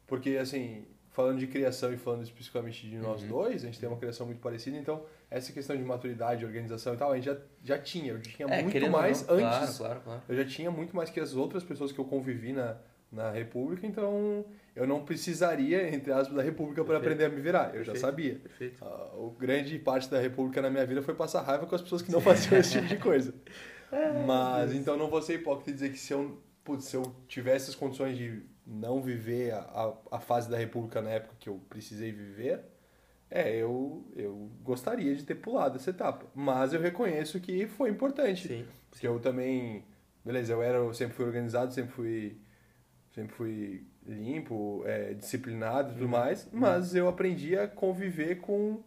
porque assim, falando de criação e falando especificamente de nós uhum. dois, a gente tem uma criação muito parecida, então essa questão de maturidade, organização e tal, a gente já, já tinha. Eu tinha é, muito mais não, antes. Claro, claro, claro. Eu já tinha muito mais que as outras pessoas que eu convivi na, na República, então eu não precisaria, entre aspas, da República para aprender a me virar. Eu Perfeito. já sabia. Perfeito. Uh, o grande parte da República na minha vida foi passar raiva com as pessoas que não faziam esse tipo de coisa. É, Mas, então não vou ser hipócrita e dizer que se eu, putz, se eu tivesse as condições de não viver a, a, a fase da República na época que eu precisei viver, é, eu, eu gostaria de ter pulado essa etapa. Mas eu reconheço que foi importante. Sim. Porque eu também. Beleza, eu, era, eu sempre fui organizado, sempre fui, sempre fui limpo, é, disciplinado e tudo uhum. mais. Uhum. Mas eu aprendi a conviver com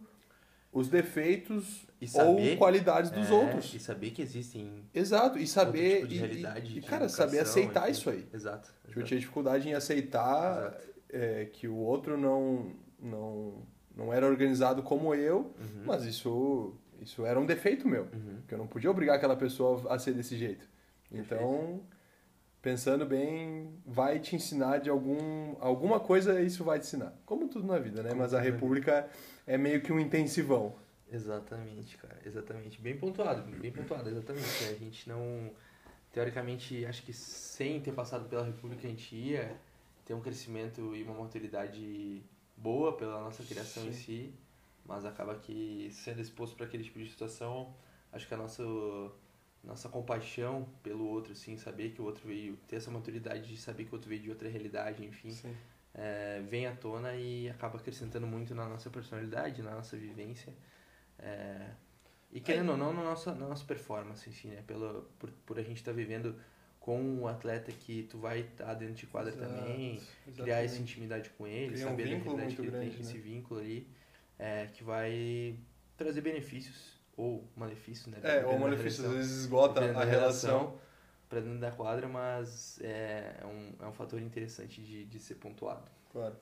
os defeitos saber, ou qualidades dos é, outros. E saber que existem. Exato, e saber. Tipo e, e cara, saber aceitar isso aí. Exato. exato. Eu tinha dificuldade em aceitar é, que o outro não. não não era organizado como eu, uhum. mas isso, isso era um defeito meu, uhum. que eu não podia obrigar aquela pessoa a ser desse jeito. Então, pensando bem, vai te ensinar de algum alguma coisa, isso vai te ensinar. Como tudo na vida, né? Como mas a República é meio que um intensivão. Exatamente, cara, exatamente. Bem pontuado, bem pontuado, exatamente. A gente não, teoricamente, acho que sem ter passado pela República a gente ia ter um crescimento e uma maturidade boa pela nossa criação Sim. em si, mas acaba que sendo exposto para aquele tipo de situação, acho que a nossa nossa compaixão pelo outro, assim, saber que o outro veio, ter essa maturidade de saber que o outro veio de outra realidade, enfim, é, vem à tona e acaba acrescentando muito na nossa personalidade, na nossa vivência. É, e querendo ou não, na nossa, na nossa performance, enfim, né? Pelo, por, por a gente estar tá vivendo com um atleta que tu vai estar tá dentro de quadra Exato, também, exatamente. criar essa intimidade com ele, Criar saber vínculo da realidade que ele grande, tem, né? esse vínculo ali, é, que vai trazer benefícios ou malefícios, né? É, ou malefícios, às vezes esgota a relação. Para dentro da quadra, mas é, é, um, é um fator interessante de, de ser pontuado. Claro.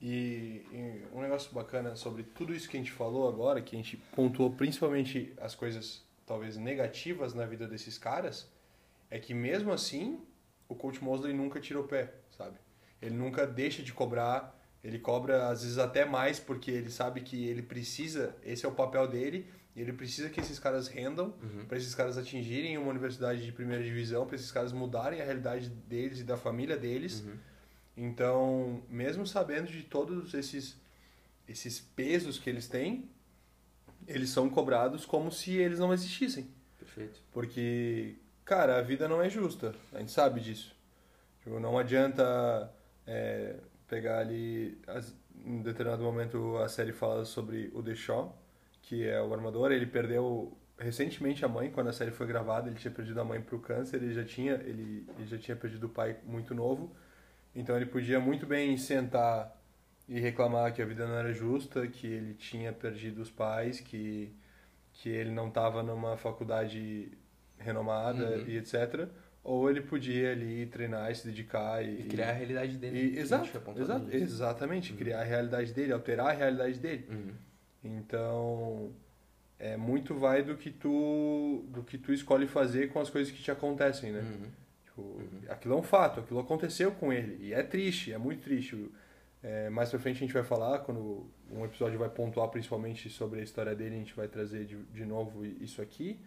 E, e, um negócio bacana sobre tudo isso que a gente falou agora, que a gente pontuou principalmente as coisas talvez negativas na vida desses caras, é que mesmo assim, o coach Mosley nunca tira o pé, sabe? Ele nunca deixa de cobrar, ele cobra às vezes até mais porque ele sabe que ele precisa, esse é o papel dele, ele precisa que esses caras rendam, uhum. para esses caras atingirem uma universidade de primeira divisão, para esses caras mudarem a realidade deles e da família deles. Uhum. Então, mesmo sabendo de todos esses esses pesos que eles têm, eles são cobrados como se eles não existissem. Perfeito. Porque Cara, a vida não é justa. A gente sabe disso. Tipo, não adianta é, pegar ali, as, em determinado momento a série fala sobre o Deshaw, que é o armador, ele perdeu recentemente a mãe, quando a série foi gravada, ele tinha perdido a mãe para o câncer, ele já tinha, ele, ele já tinha perdido o pai muito novo, então ele podia muito bem sentar e reclamar que a vida não era justa, que ele tinha perdido os pais, que, que ele não estava numa faculdade renomada uhum. e etc. Ou ele podia ali treinar e se dedicar e, e criar a realidade dele. E, exato, exato exatamente, uhum. criar a realidade dele, alterar a realidade dele. Uhum. Então, é muito vai do que tu do que tu escolhe fazer com as coisas que te acontecem, né? Uhum. Tipo, uhum. aquilo é um fato, aquilo aconteceu com ele e é triste, é muito triste. É, mais pra frente a gente vai falar, quando um episódio vai pontuar principalmente sobre a história dele, a gente vai trazer de, de novo isso aqui.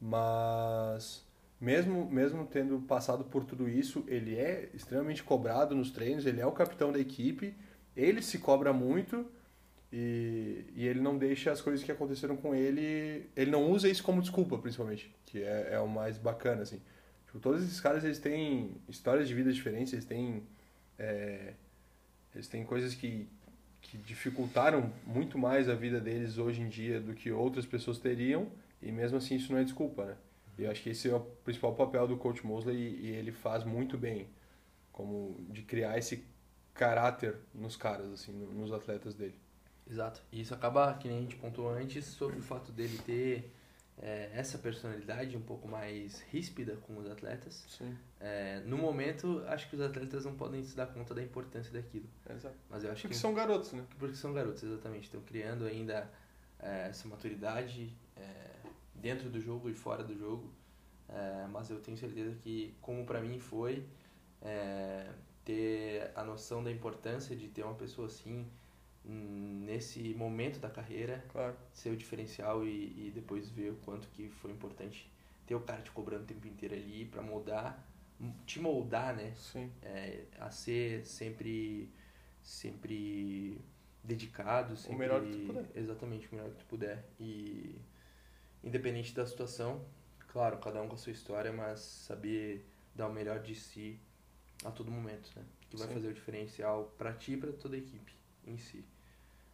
Mas mesmo, mesmo tendo passado por tudo isso, ele é extremamente cobrado nos treinos, ele é o capitão da equipe, ele se cobra muito e, e ele não deixa as coisas que aconteceram com ele, ele não usa isso como desculpa, principalmente, que é, é o mais bacana, assim. Tipo, todos esses caras, eles têm histórias de vida diferentes, eles têm... É, eles têm coisas que, que dificultaram muito mais a vida deles hoje em dia do que outras pessoas teriam, e mesmo assim isso não é desculpa, né? Eu acho que esse é o principal papel do coach Mosley e, e ele faz muito bem, como de criar esse caráter nos caras, assim, nos atletas dele. Exato. E isso acaba, que nem a gente pontuou antes, sobre o fato dele ter é, essa personalidade um pouco mais ríspida com os atletas. Sim. É, no momento, acho que os atletas não podem se dar conta da importância daquilo. Exato. Mas eu acho porque que, são garotos, né? Porque são garotos, exatamente. Estão criando ainda é, essa maturidade é, dentro do jogo e fora do jogo. É, mas eu tenho certeza que, como para mim foi, é, ter a noção da importância de ter uma pessoa assim nesse momento da carreira claro. ser o diferencial e, e depois ver o quanto que foi importante ter o cara te cobrando o tempo inteiro ali para moldar te moldar né Sim. É, a ser sempre sempre dedicado sempre o melhor que tu puder exatamente o melhor que tu puder e independente da situação claro cada um com a sua história mas saber dar o melhor de si a todo momento né que vai Sim. fazer o diferencial para ti e para toda a equipe em si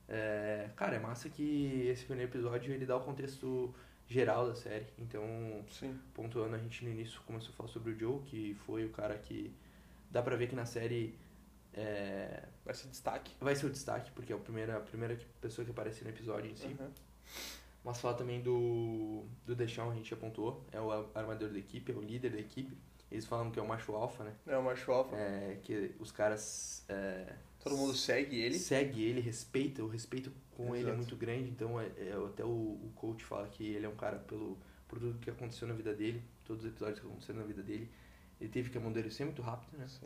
é, cara, é massa que esse primeiro episódio ele dá o contexto geral da série. Então, Sim. pontuando, a gente no início começou a falar sobre o Joe, que foi o cara que dá pra ver que na série. É, vai ser destaque. Vai ser o destaque, porque é a primeira, a primeira pessoa que aparece no episódio em si. Uhum. Mas falar também do, do Deshaun, a gente apontou, é o armador da equipe, é o líder da equipe. Eles falam que é o macho alfa, né? É o macho alfa. É, que os caras. É, Todo mundo segue ele. Segue ele, respeita, o respeito com Exato. ele é muito grande, então é, é, até o, o coach fala que ele é um cara pelo por tudo que aconteceu na vida dele, todos os episódios que aconteceram na vida dele. Ele teve que amadurecer muito rápido, né? Se,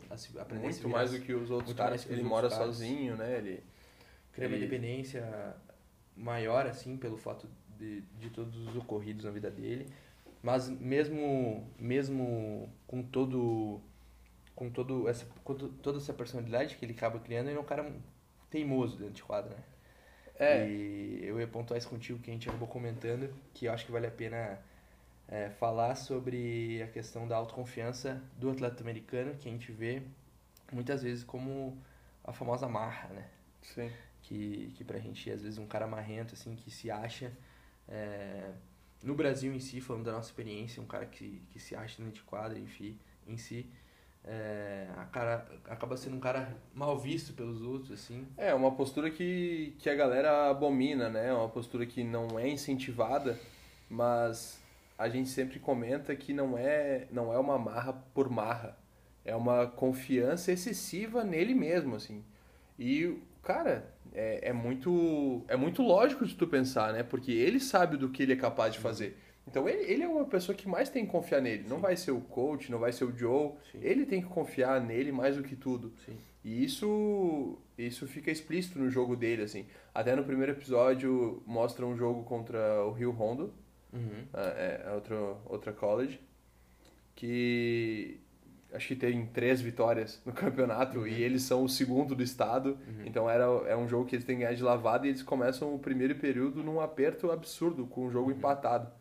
muito mais do que os outros caras. Ele mora caras. sozinho, né? Ele cria ele... uma independência maior, assim, pelo fato de, de todos os ocorridos na vida dele. Mas mesmo, mesmo com todo com, todo essa, com toda essa personalidade que ele acaba criando, ele é um cara teimoso dentro de quadra, né? É. E eu ia pontuar isso contigo que a gente acabou comentando, que eu acho que vale a pena é, falar sobre a questão da autoconfiança do atleta americano, que a gente vê muitas vezes como a famosa marra, né? Sim. Que, que pra gente, às vezes, um cara marrento, assim, que se acha... É, no Brasil em si, falando da nossa experiência, um cara que, que se acha dentro de quadra, enfim, em si, é, a cara, acaba sendo um cara mal visto pelos outros, assim. É, uma postura que, que a galera abomina, né? Uma postura que não é incentivada, mas a gente sempre comenta que não é, não é uma marra por marra. É uma confiança excessiva nele mesmo, assim. E, cara, é, é, muito, é muito lógico de tu pensar, né? Porque ele sabe do que ele é capaz de fazer. Então ele, ele é uma pessoa que mais tem que confiar nele. Sim. Não vai ser o coach, não vai ser o Joe. Sim. Ele tem que confiar nele mais do que tudo. Sim. E isso isso fica explícito no jogo dele, assim. Até no primeiro episódio mostra um jogo contra o Rio Hondo. Uhum. É, é outra, outra college. Que acho que tem três vitórias no campeonato uhum. e eles são o segundo do estado. Uhum. Então era, é um jogo que eles têm que ganhar de lavada e eles começam o primeiro período num aperto absurdo, com o jogo uhum. empatado.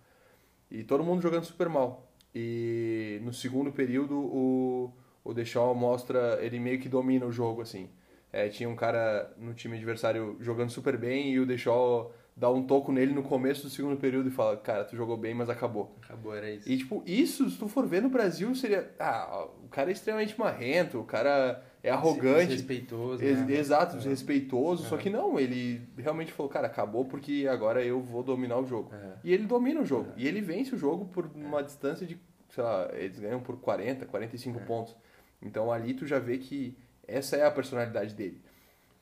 E todo mundo jogando super mal. E no segundo período o, o Deschamps mostra, ele meio que domina o jogo, assim. é, tinha um cara no time adversário jogando super bem e o deixou dar um toco nele no começo do segundo período e fala, cara, tu jogou bem, mas acabou. Acabou, era isso. E, tipo, isso, se tu for ver no Brasil, seria... Ah, o cara é extremamente marrento, o cara é arrogante. Desrespeitoso. Ex né? Exato, É. desrespeitoso. Só É. que não, ele realmente falou, cara, acabou porque agora eu vou dominar o jogo. É. E ele domina o jogo. E ele vence o jogo por uma distância de, sei lá, eles ganham por 40, 45 É. pontos. Então ali tu já vê que essa é a personalidade dele.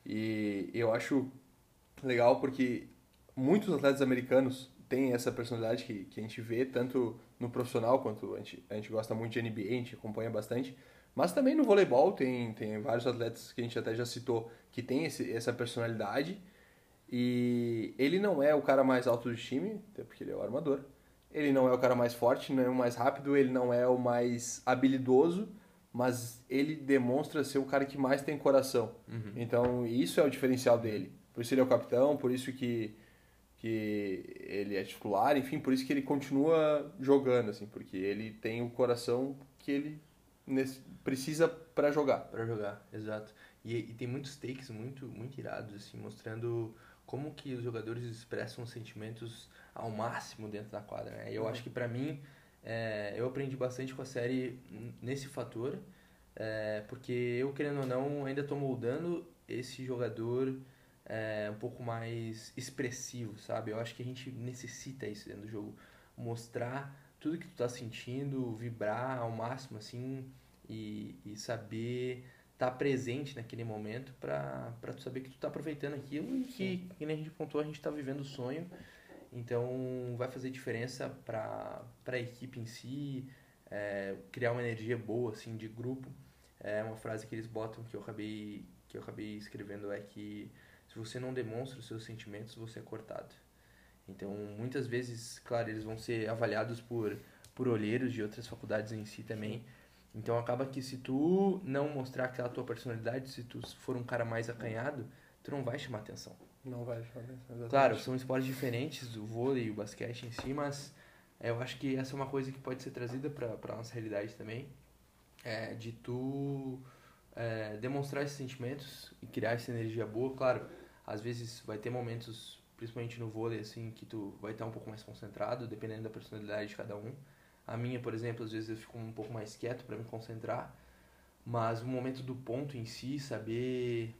E eu acho legal porque muitos atletas americanos têm essa personalidade que, que a gente vê tanto no profissional quanto a gente, a gente gosta muito de NBA, a gente acompanha bastante. Mas também no voleibol tem, tem vários atletas que a gente até já citou que tem esse, essa personalidade. E ele não é o cara mais alto do time, até porque ele é o armador. Ele não é o cara mais forte, não é o mais rápido, ele não é o mais habilidoso, mas ele demonstra ser o cara que mais tem coração. Uhum. Então, isso é o diferencial dele. Por isso ele é o capitão, por isso que, que ele é titular, enfim, por isso que ele continua jogando, assim, porque ele tem o coração que ele precisa para jogar. Pra jogar, exato. E, e tem muitos takes muito, muito irados, assim, mostrando como que os jogadores expressam os sentimentos ao máximo dentro da quadra, né? E eu Uhum. acho que pra mim, é, eu aprendi bastante com a série nesse fator, é, porque eu, querendo ou não, ainda tô moldando esse jogador é, um pouco mais expressivo, sabe? Eu acho que a gente necessita isso dentro do jogo. Mostrar tudo que tu tá sentindo, vibrar ao máximo, assim, e, e saber estar presente naquele momento pra tu saber que tu tá aproveitando aquilo e que, que nem a gente pontuou, a gente tá vivendo o sonho. Então vai fazer diferença pra, pra equipe em si, é, criar uma energia boa, assim, de grupo. É uma frase que eles botam que eu acabei, que eu acabei escrevendo é que se você não demonstra os seus sentimentos, você é cortado. Então, muitas vezes, claro, eles vão ser avaliados por, por olheiros de outras faculdades em si também. Então, acaba que se tu não mostrar aquela tua personalidade, se tu for um cara mais acanhado, tu não vai chamar atenção. Não vai fazer. Claro, são esportes diferentes, o vôlei e o basquete em si, mas é, eu acho que essa é uma coisa que pode ser trazida para nossa realidade também, é, de tu é, demonstrar esses sentimentos e criar essa energia boa. Claro, às vezes vai ter momentos, principalmente no vôlei, assim, que tu vai estar um pouco mais concentrado, dependendo da personalidade de cada um. A minha, por exemplo, às vezes eu fico um pouco mais quieto para me concentrar, mas o momento do ponto em si, saber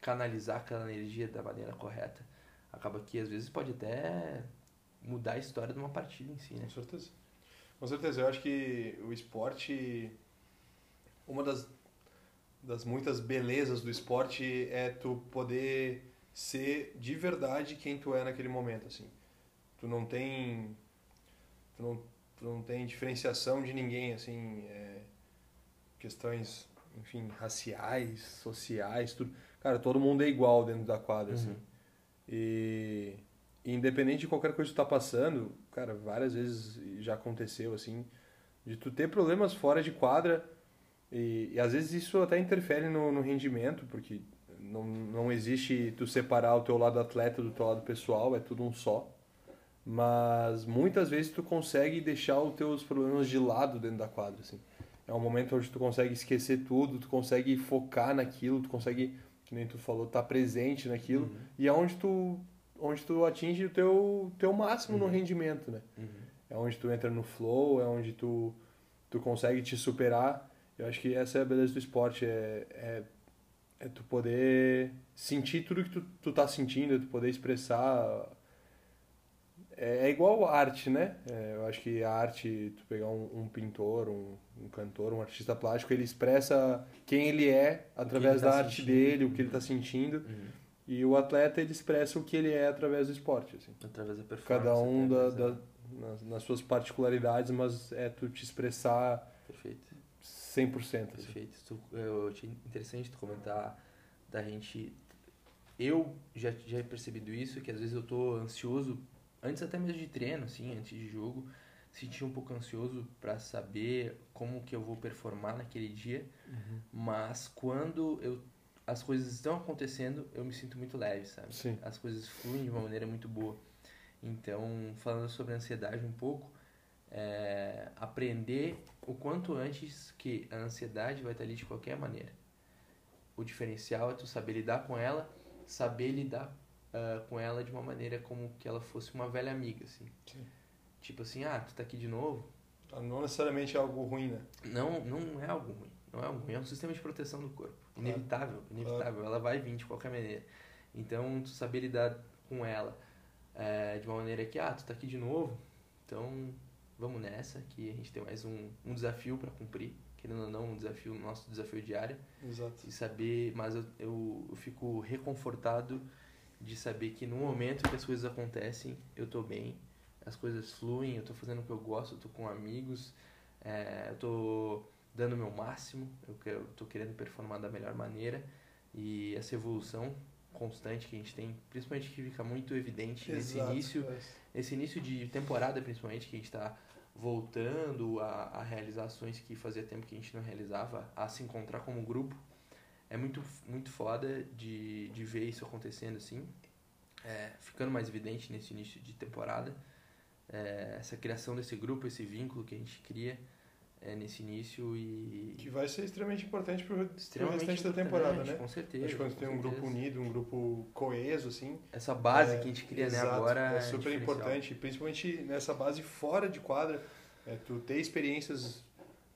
canalizar aquela energia da maneira correta, acaba que às vezes pode até mudar a história de uma partida em si, né? Com certeza. Com certeza. Eu acho que o esporte. Uma das, das muitas belezas do esporte é tu poder ser de verdade quem tu é naquele momento, assim. Tu não tem. Tu não, tu não tem diferenciação de ninguém, assim. é, questões, enfim, raciais, sociais, tudo. Cara, todo mundo é igual dentro da quadra, assim. Uhum. E independente de qualquer coisa que tu tá passando, cara, várias vezes já aconteceu assim, de tu ter problemas fora de quadra e, e às vezes isso até interfere no, no rendimento, porque não, não existe tu separar o teu lado atleta do teu lado pessoal, é tudo um só. Mas muitas vezes tu consegue deixar os teus problemas de lado dentro da quadra, assim. É um momento onde tu consegue esquecer tudo, tu consegue focar naquilo, tu consegue, que nem tu falou, estar presente naquilo. Uhum. E é onde tu, onde tu atinge o teu, teu máximo no Uhum. rendimento, né? Uhum. É onde tu entra no flow, é onde tu, tu consegue te superar. Eu acho que essa é a beleza do esporte, é, é, é tu poder sentir tudo que tu, tu tá sentindo, é tu poder expressar. É, é igual a arte, né? É, eu acho que a arte, tu pegar um, um pintor, um, um cantor, um artista plástico, ele expressa quem ele é através ele tá da arte sentindo. dele, o que ele tá sentindo. Uhum. E o atleta ele expressa o que ele é através do esporte, assim. Através da performance. Cada um da, da- nas, nas suas particularidades, mas é tu te expressar Perfeito. 100%. Assim. Perfeito. Tu- Eu achei interessante tu comentar da gente. Eu já já percebido isso, que às vezes eu tô ansioso, antes até mesmo de treino, assim, antes de jogo, sentir um pouco ansioso para saber como que eu vou performar naquele dia. Mas quando eu as coisas estão acontecendo, eu me sinto muito leve, sabe? Sim. As coisas fluem de uma maneira muito boa. Então, falando sobre ansiedade um pouco, é, aprender o quanto antes que a ansiedade vai estar ali de qualquer maneira. o diferencial é tu saber lidar com ela, saber lidar uh, com ela de uma maneira como que ela fosse uma velha amiga, assim. Sim. Tipo assim, ah, tu tá aqui de novo. Ah, não necessariamente é algo ruim, né? Não, não é algo ruim. Não é algo ruim. É um sistema de proteção do corpo. Inevitável, inevitável. Ela vai vir de qualquer maneira. Então, tu saber lidar com ela é, de uma maneira que, ah, tu tá aqui de novo, então vamos nessa, que a gente tem mais um, um desafio para cumprir querendo ou não, um desafio, nosso desafio diário. Exato. E saber, mas eu, eu, eu, fico reconfortado de saber que no momento que as coisas acontecem, eu tô bem, as coisas fluem, eu tô fazendo o que eu gosto, eu tô com amigos, é, eu tô dando o meu máximo, eu, quero, eu tô querendo performar da melhor maneira e essa evolução constante que a gente tem, principalmente que fica muito evidente Exato, nesse início, é. esse início de temporada principalmente que a gente está voltando a, a realizar ações que fazia tempo que a gente não realizava, a se encontrar como grupo. É muito, muito foda de, de ver isso acontecendo assim, é, ficando mais evidente nesse início de temporada. É, essa criação desse grupo, esse vínculo que a gente cria é, nesse início e... Que vai ser extremamente importante para o restante da temporada, né? Com certeza. Acho que quando tem um certeza. grupo unido, um grupo coeso, assim... Essa base é, que a gente cria, né, agora... É super importante, principalmente nessa base fora de quadra, é, tu ter experiências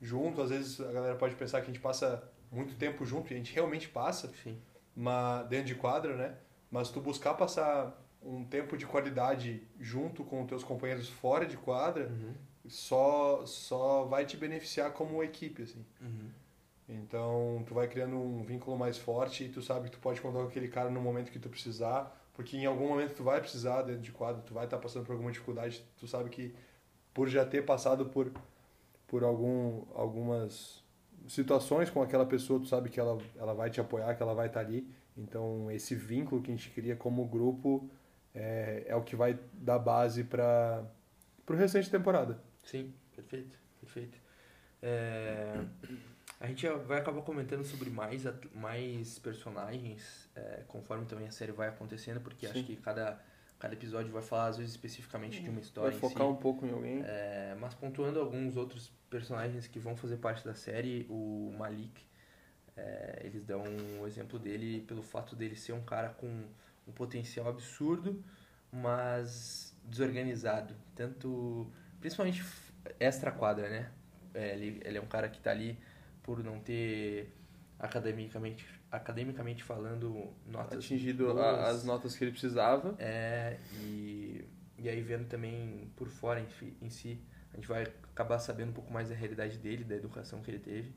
junto, às vezes a galera pode pensar que a gente passa muito tempo junto, e a gente realmente passa, Sim. Mas, dentro de quadra, né? Mas tu buscar passar um tempo de qualidade junto com os teus companheiros fora de quadra, uhum só só vai te beneficiar como equipe assim. Uhum. então tu vai criando um vínculo mais forte e tu sabe que tu pode contar com aquele cara no momento que tu precisar porque em algum momento tu vai precisar dentro de quadro tu vai estar tá passando por alguma dificuldade tu sabe que por já ter passado por por algum algumas situações com aquela pessoa tu sabe que ela ela vai te apoiar que ela vai estar tá ali. Então esse vínculo que a gente cria como grupo é, é o que vai dar base para para o restante da temporada Sim, perfeito, perfeito. É, a gente vai acabar comentando sobre mais, mais personagens é, conforme também a série vai acontecendo, porque Sim. acho que cada, cada episódio vai falar, às vezes, especificamente de uma história. Vai focar si. um pouco em alguém. É, mas pontuando alguns outros personagens que vão fazer parte da série, o Malik, é, eles dão um exemplo dele pelo fato dele ser um cara com um potencial absurdo, mas desorganizado. Tanto principalmente extra quadra, né? É, ele, ele é um cara que está ali por não ter academicamente academicamente falando notas atingido as notas que ele precisava. É e, e aí vendo também por fora em, em, si a gente vai acabar sabendo um pouco mais da realidade dele da educação que ele teve.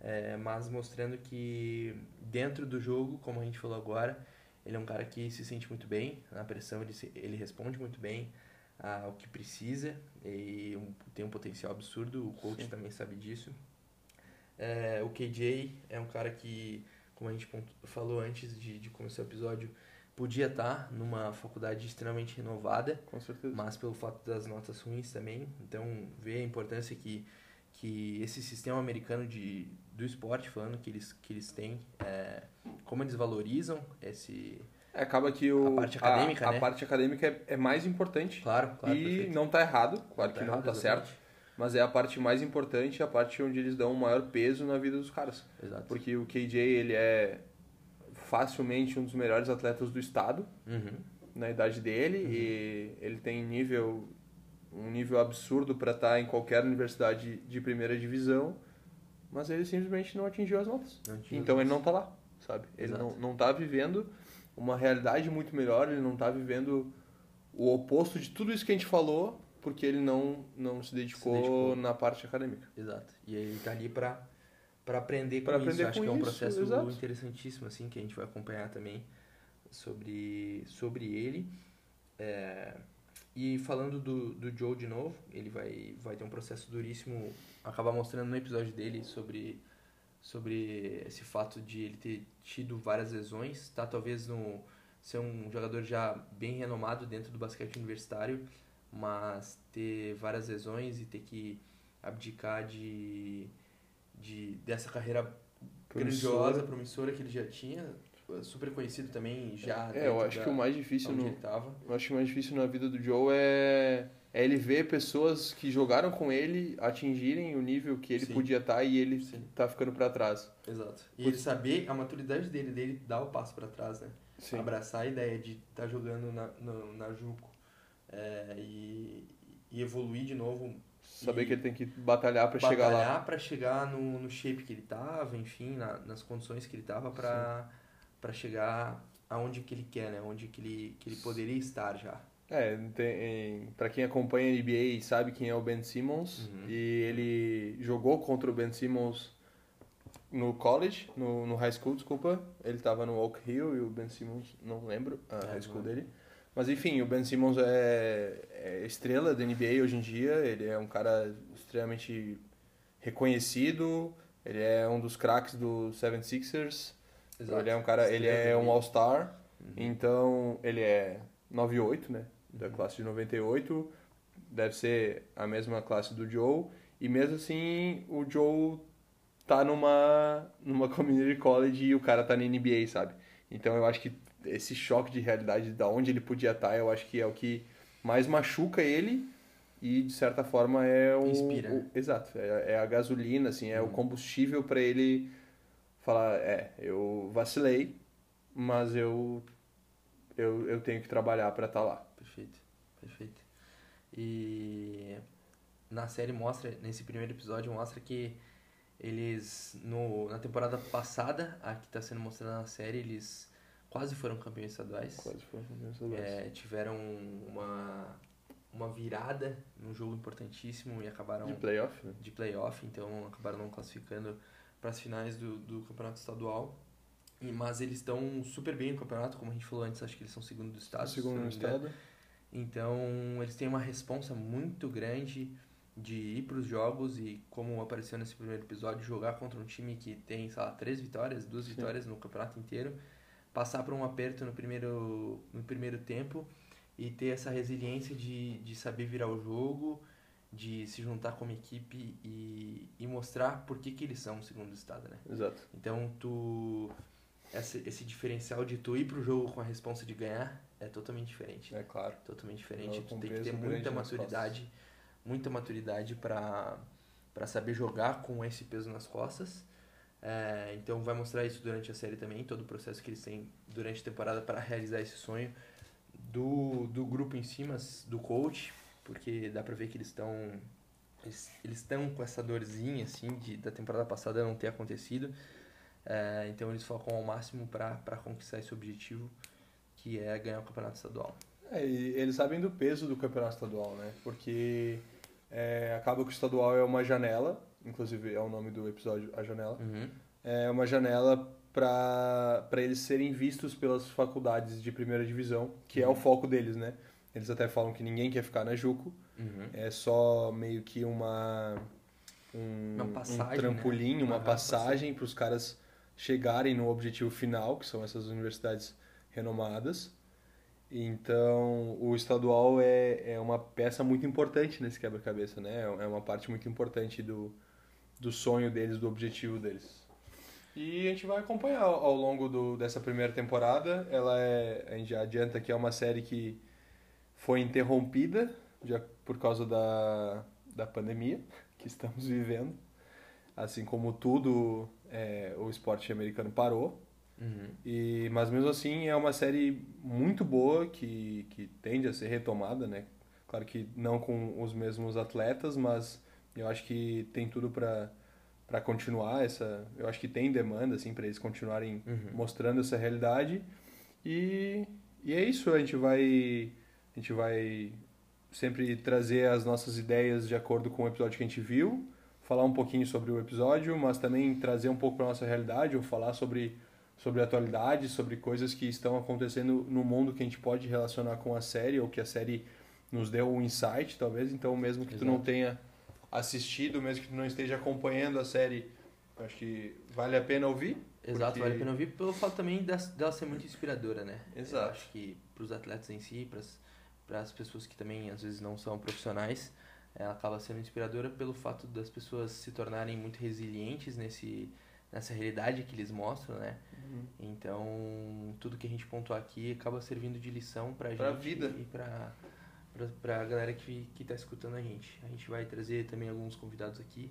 É, mas mostrando que dentro do jogo como a gente falou agora ele é um cara que se sente muito bem na pressão ele se, ele responde muito bem ao que precisa e um, tem um potencial absurdo, o coach Sim. também sabe disso. É, o KJ é um cara que, como a gente falou antes de, de começar o episódio, podia estar numa faculdade extremamente renovada, mas pelo fato das notas ruins também. Então, vê a importância que, que esse sistema americano de, do esporte, falando que eles, que eles têm, é, como eles valorizam esse, acaba que o, a parte acadêmica, a, né? a parte acadêmica é, é, mais importante. Claro, claro. E perfeito. não está errado, claro não que tá não, está certo. Mas é a parte mais importante, a parte onde eles dão o maior peso na vida dos caras. Exato. Porque o KJ, ele é facilmente um dos melhores atletas do estado, uhum. na idade dele, uhum. e ele tem nível um nível absurdo para estar tá em qualquer universidade de primeira divisão, mas ele simplesmente não atingiu as notas. Atingiu então ele não está lá, sabe? Ele Exato. não, não tá vivendo uma realidade muito melhor, ele não está vivendo o oposto de tudo isso que a gente falou, porque ele não, não se dedicou, se dedicou. na parte acadêmica. Exato. E ele está ali para para aprender com pra aprender isso. Com Acho que é um isso, processo exato. interessantíssimo assim que a gente vai acompanhar também sobre sobre ele. É, e falando do, do Joe de novo, ele vai vai ter um processo duríssimo, acabar mostrando no episódio dele sobre sobre esse fato de ele ter tido várias lesões, tá? Talvez no ser um jogador já bem renomado dentro do basquete universitário, mas ter várias lesões e ter que abdicar de, de dessa carreira promissora. grandiosa, promissora que ele já tinha, super conhecido também já. É, eu acho que o mais difícil no, eu acho que o mais difícil na vida do Joe é é ele ver pessoas que jogaram com ele atingirem o nível que ele Sim. podia estar tá, e ele Sim. tá ficando para trás. Exato. E Por... ele saber a maturidade dele, dele dar o passo para trás, né? Sim. Abraçar a ideia de estar tá jogando na, no, na Juco é, e, e evoluir de novo. Saber que ele tem que batalhar para chegar lá. Batalhar para chegar no, no shape que ele tava, enfim, na, nas condições que ele tava para chegar aonde que ele quer, né? Onde que ele, que ele poderia estar já. É, tem, pra quem acompanha a NBA sabe quem é o Ben Simmons. Uhum. E ele jogou contra o Ben Simmons no college, no, no high school, desculpa. Ele tava no Oak Hill e o Ben Simmons, não lembro a é, high school dele. Mas enfim, o Ben Simmons é, é estrela da NBA hoje em dia. Ele é um cara extremamente reconhecido. Ele é um dos craques do 76ers. Exato. Ele é um cara, ele é um All-Star. Uhum. Então, ele é 98, né? Da classe de 98, deve ser a mesma classe do Joe, e mesmo assim o Joe tá numa, numa community college e o cara tá na NBA, sabe? Então eu acho que esse choque de realidade da onde ele podia estar, tá, eu acho que é o que mais machuca ele e de certa forma é o, Inspira. o exato, é, é, a gasolina, assim, é o uhum. combustível para ele falar, é, eu vacilei, mas eu eu, eu tenho que trabalhar para estar tá lá. Perfeito, perfeito. E na série mostra, nesse primeiro episódio, mostra que eles, no, na temporada passada, a que está sendo mostrada na série, eles quase foram campeões estaduais. Quase foram campeões estaduais. É, tiveram uma, uma virada num jogo importantíssimo e acabaram... De playoff, né? De playoff, então acabaram não classificando para as finais do, do campeonato estadual. E, mas eles estão super bem no campeonato, como a gente falou antes, acho que eles são segundo do estado. Segundo no estado. Então, eles têm uma responsa muito grande de ir para os jogos e, como apareceu nesse primeiro episódio, jogar contra um time que tem, sei lá, três vitórias, duas Sim. vitórias no campeonato inteiro, passar por um aperto no primeiro, no primeiro tempo e ter essa resiliência de, de saber virar o jogo, de se juntar como equipe e, e mostrar por que, que eles são o segundo estado, né? Exato. Então, tu esse, esse diferencial de tu ir pro jogo com a responsa de ganhar é totalmente diferente. É claro. Totalmente diferente. Tu tem que ter muita maturidade, muita maturidade para para saber jogar com esse peso nas costas. É, então vai mostrar isso durante a série também, todo o processo que eles têm durante a temporada para realizar esse sonho do, do grupo em cima, do coach, porque dá para ver que eles estão eles estão com essa dorzinha assim de da temporada passada não ter acontecido é, então eles focam ao máximo para conquistar esse objetivo, que é ganhar o campeonato estadual. É, e eles sabem do peso do campeonato estadual, né? Porque é, acaba que o estadual é uma janela, inclusive é o nome do episódio, a janela. Uhum. É uma janela para eles serem vistos pelas faculdades de primeira divisão, que uhum. é o uhum. foco deles, né? Eles até falam que ninguém quer ficar na Juco, uhum. é só meio que uma um, uma passagem, um trampolim, né? uma, uma passagem para os caras chegarem no objetivo final, que são essas universidades renomadas. Então, o estadual é, é uma peça muito importante nesse quebra-cabeça, né? É uma parte muito importante do, do sonho deles, do objetivo deles. E a gente vai acompanhar ao longo do, dessa primeira temporada. Ela é, a gente já adianta que é uma série que foi interrompida já por causa da, da pandemia que estamos vivendo. Assim como tudo é, o esporte americano parou. Uhum. E, mas mesmo assim é uma série muito boa que, que tende a ser retomada, né? Claro que não com os mesmos atletas, mas eu acho que tem tudo para para continuar essa, eu acho que tem demanda assim para eles continuarem uhum. mostrando essa realidade. E, e é isso, a gente vai a gente vai sempre trazer as nossas ideias de acordo com o episódio que a gente viu falar um pouquinho sobre o episódio, mas também trazer um pouco para nossa realidade ou falar sobre sobre atualidades, sobre coisas que estão acontecendo no mundo que a gente pode relacionar com a série ou que a série nos deu um insight, talvez. Então, mesmo que Exato. tu não tenha assistido, mesmo que tu não esteja acompanhando a série, acho que vale a pena ouvir. Exato, porque... vale a pena ouvir pelo fato também dela ser muito inspiradora, né? Exato. Eu acho que para os atletas em si, para as pessoas que também às vezes não são profissionais, ela acaba sendo inspiradora pelo fato das pessoas se tornarem muito resilientes nesse nessa realidade que eles mostram, né? Uhum. Então, tudo que a gente pontuou aqui acaba servindo de lição pra, pra gente vida. e pra, para a galera que está escutando a gente. A gente vai trazer também alguns convidados aqui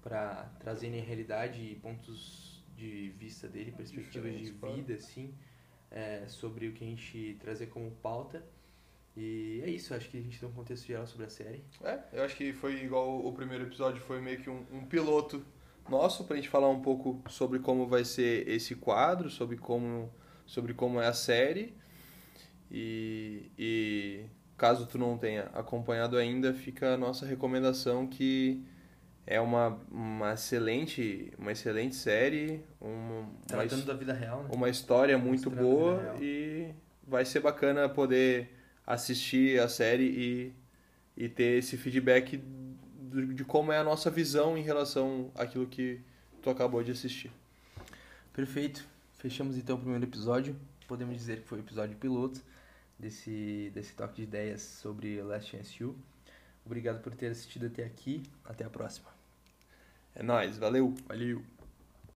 para trazerem a realidade e pontos de vista dele, perspectivas de vida, assim, é, sobre o que a gente trazer como pauta. E é isso, acho que a gente tem um contexto geral sobre a série. É, eu acho que foi igual o primeiro episódio, foi meio que um, um piloto nosso para a gente falar um pouco sobre como vai ser esse quadro, sobre como, sobre como é a série. E, e caso tu não tenha acompanhado ainda, fica a nossa recomendação que é uma, uma excelente uma excelente série, uma, Tratando uma, da vida real, né? uma história muito boa e vai ser bacana poder assistir a série e, e ter esse feedback de, de como é a nossa visão em relação àquilo que tu acabou de assistir. Perfeito. Fechamos então o primeiro episódio. Podemos dizer que foi o episódio piloto desse, desse toque de ideias sobre Last Chance U. Obrigado por ter assistido até aqui. Até a próxima. É nóis, valeu. Valeu.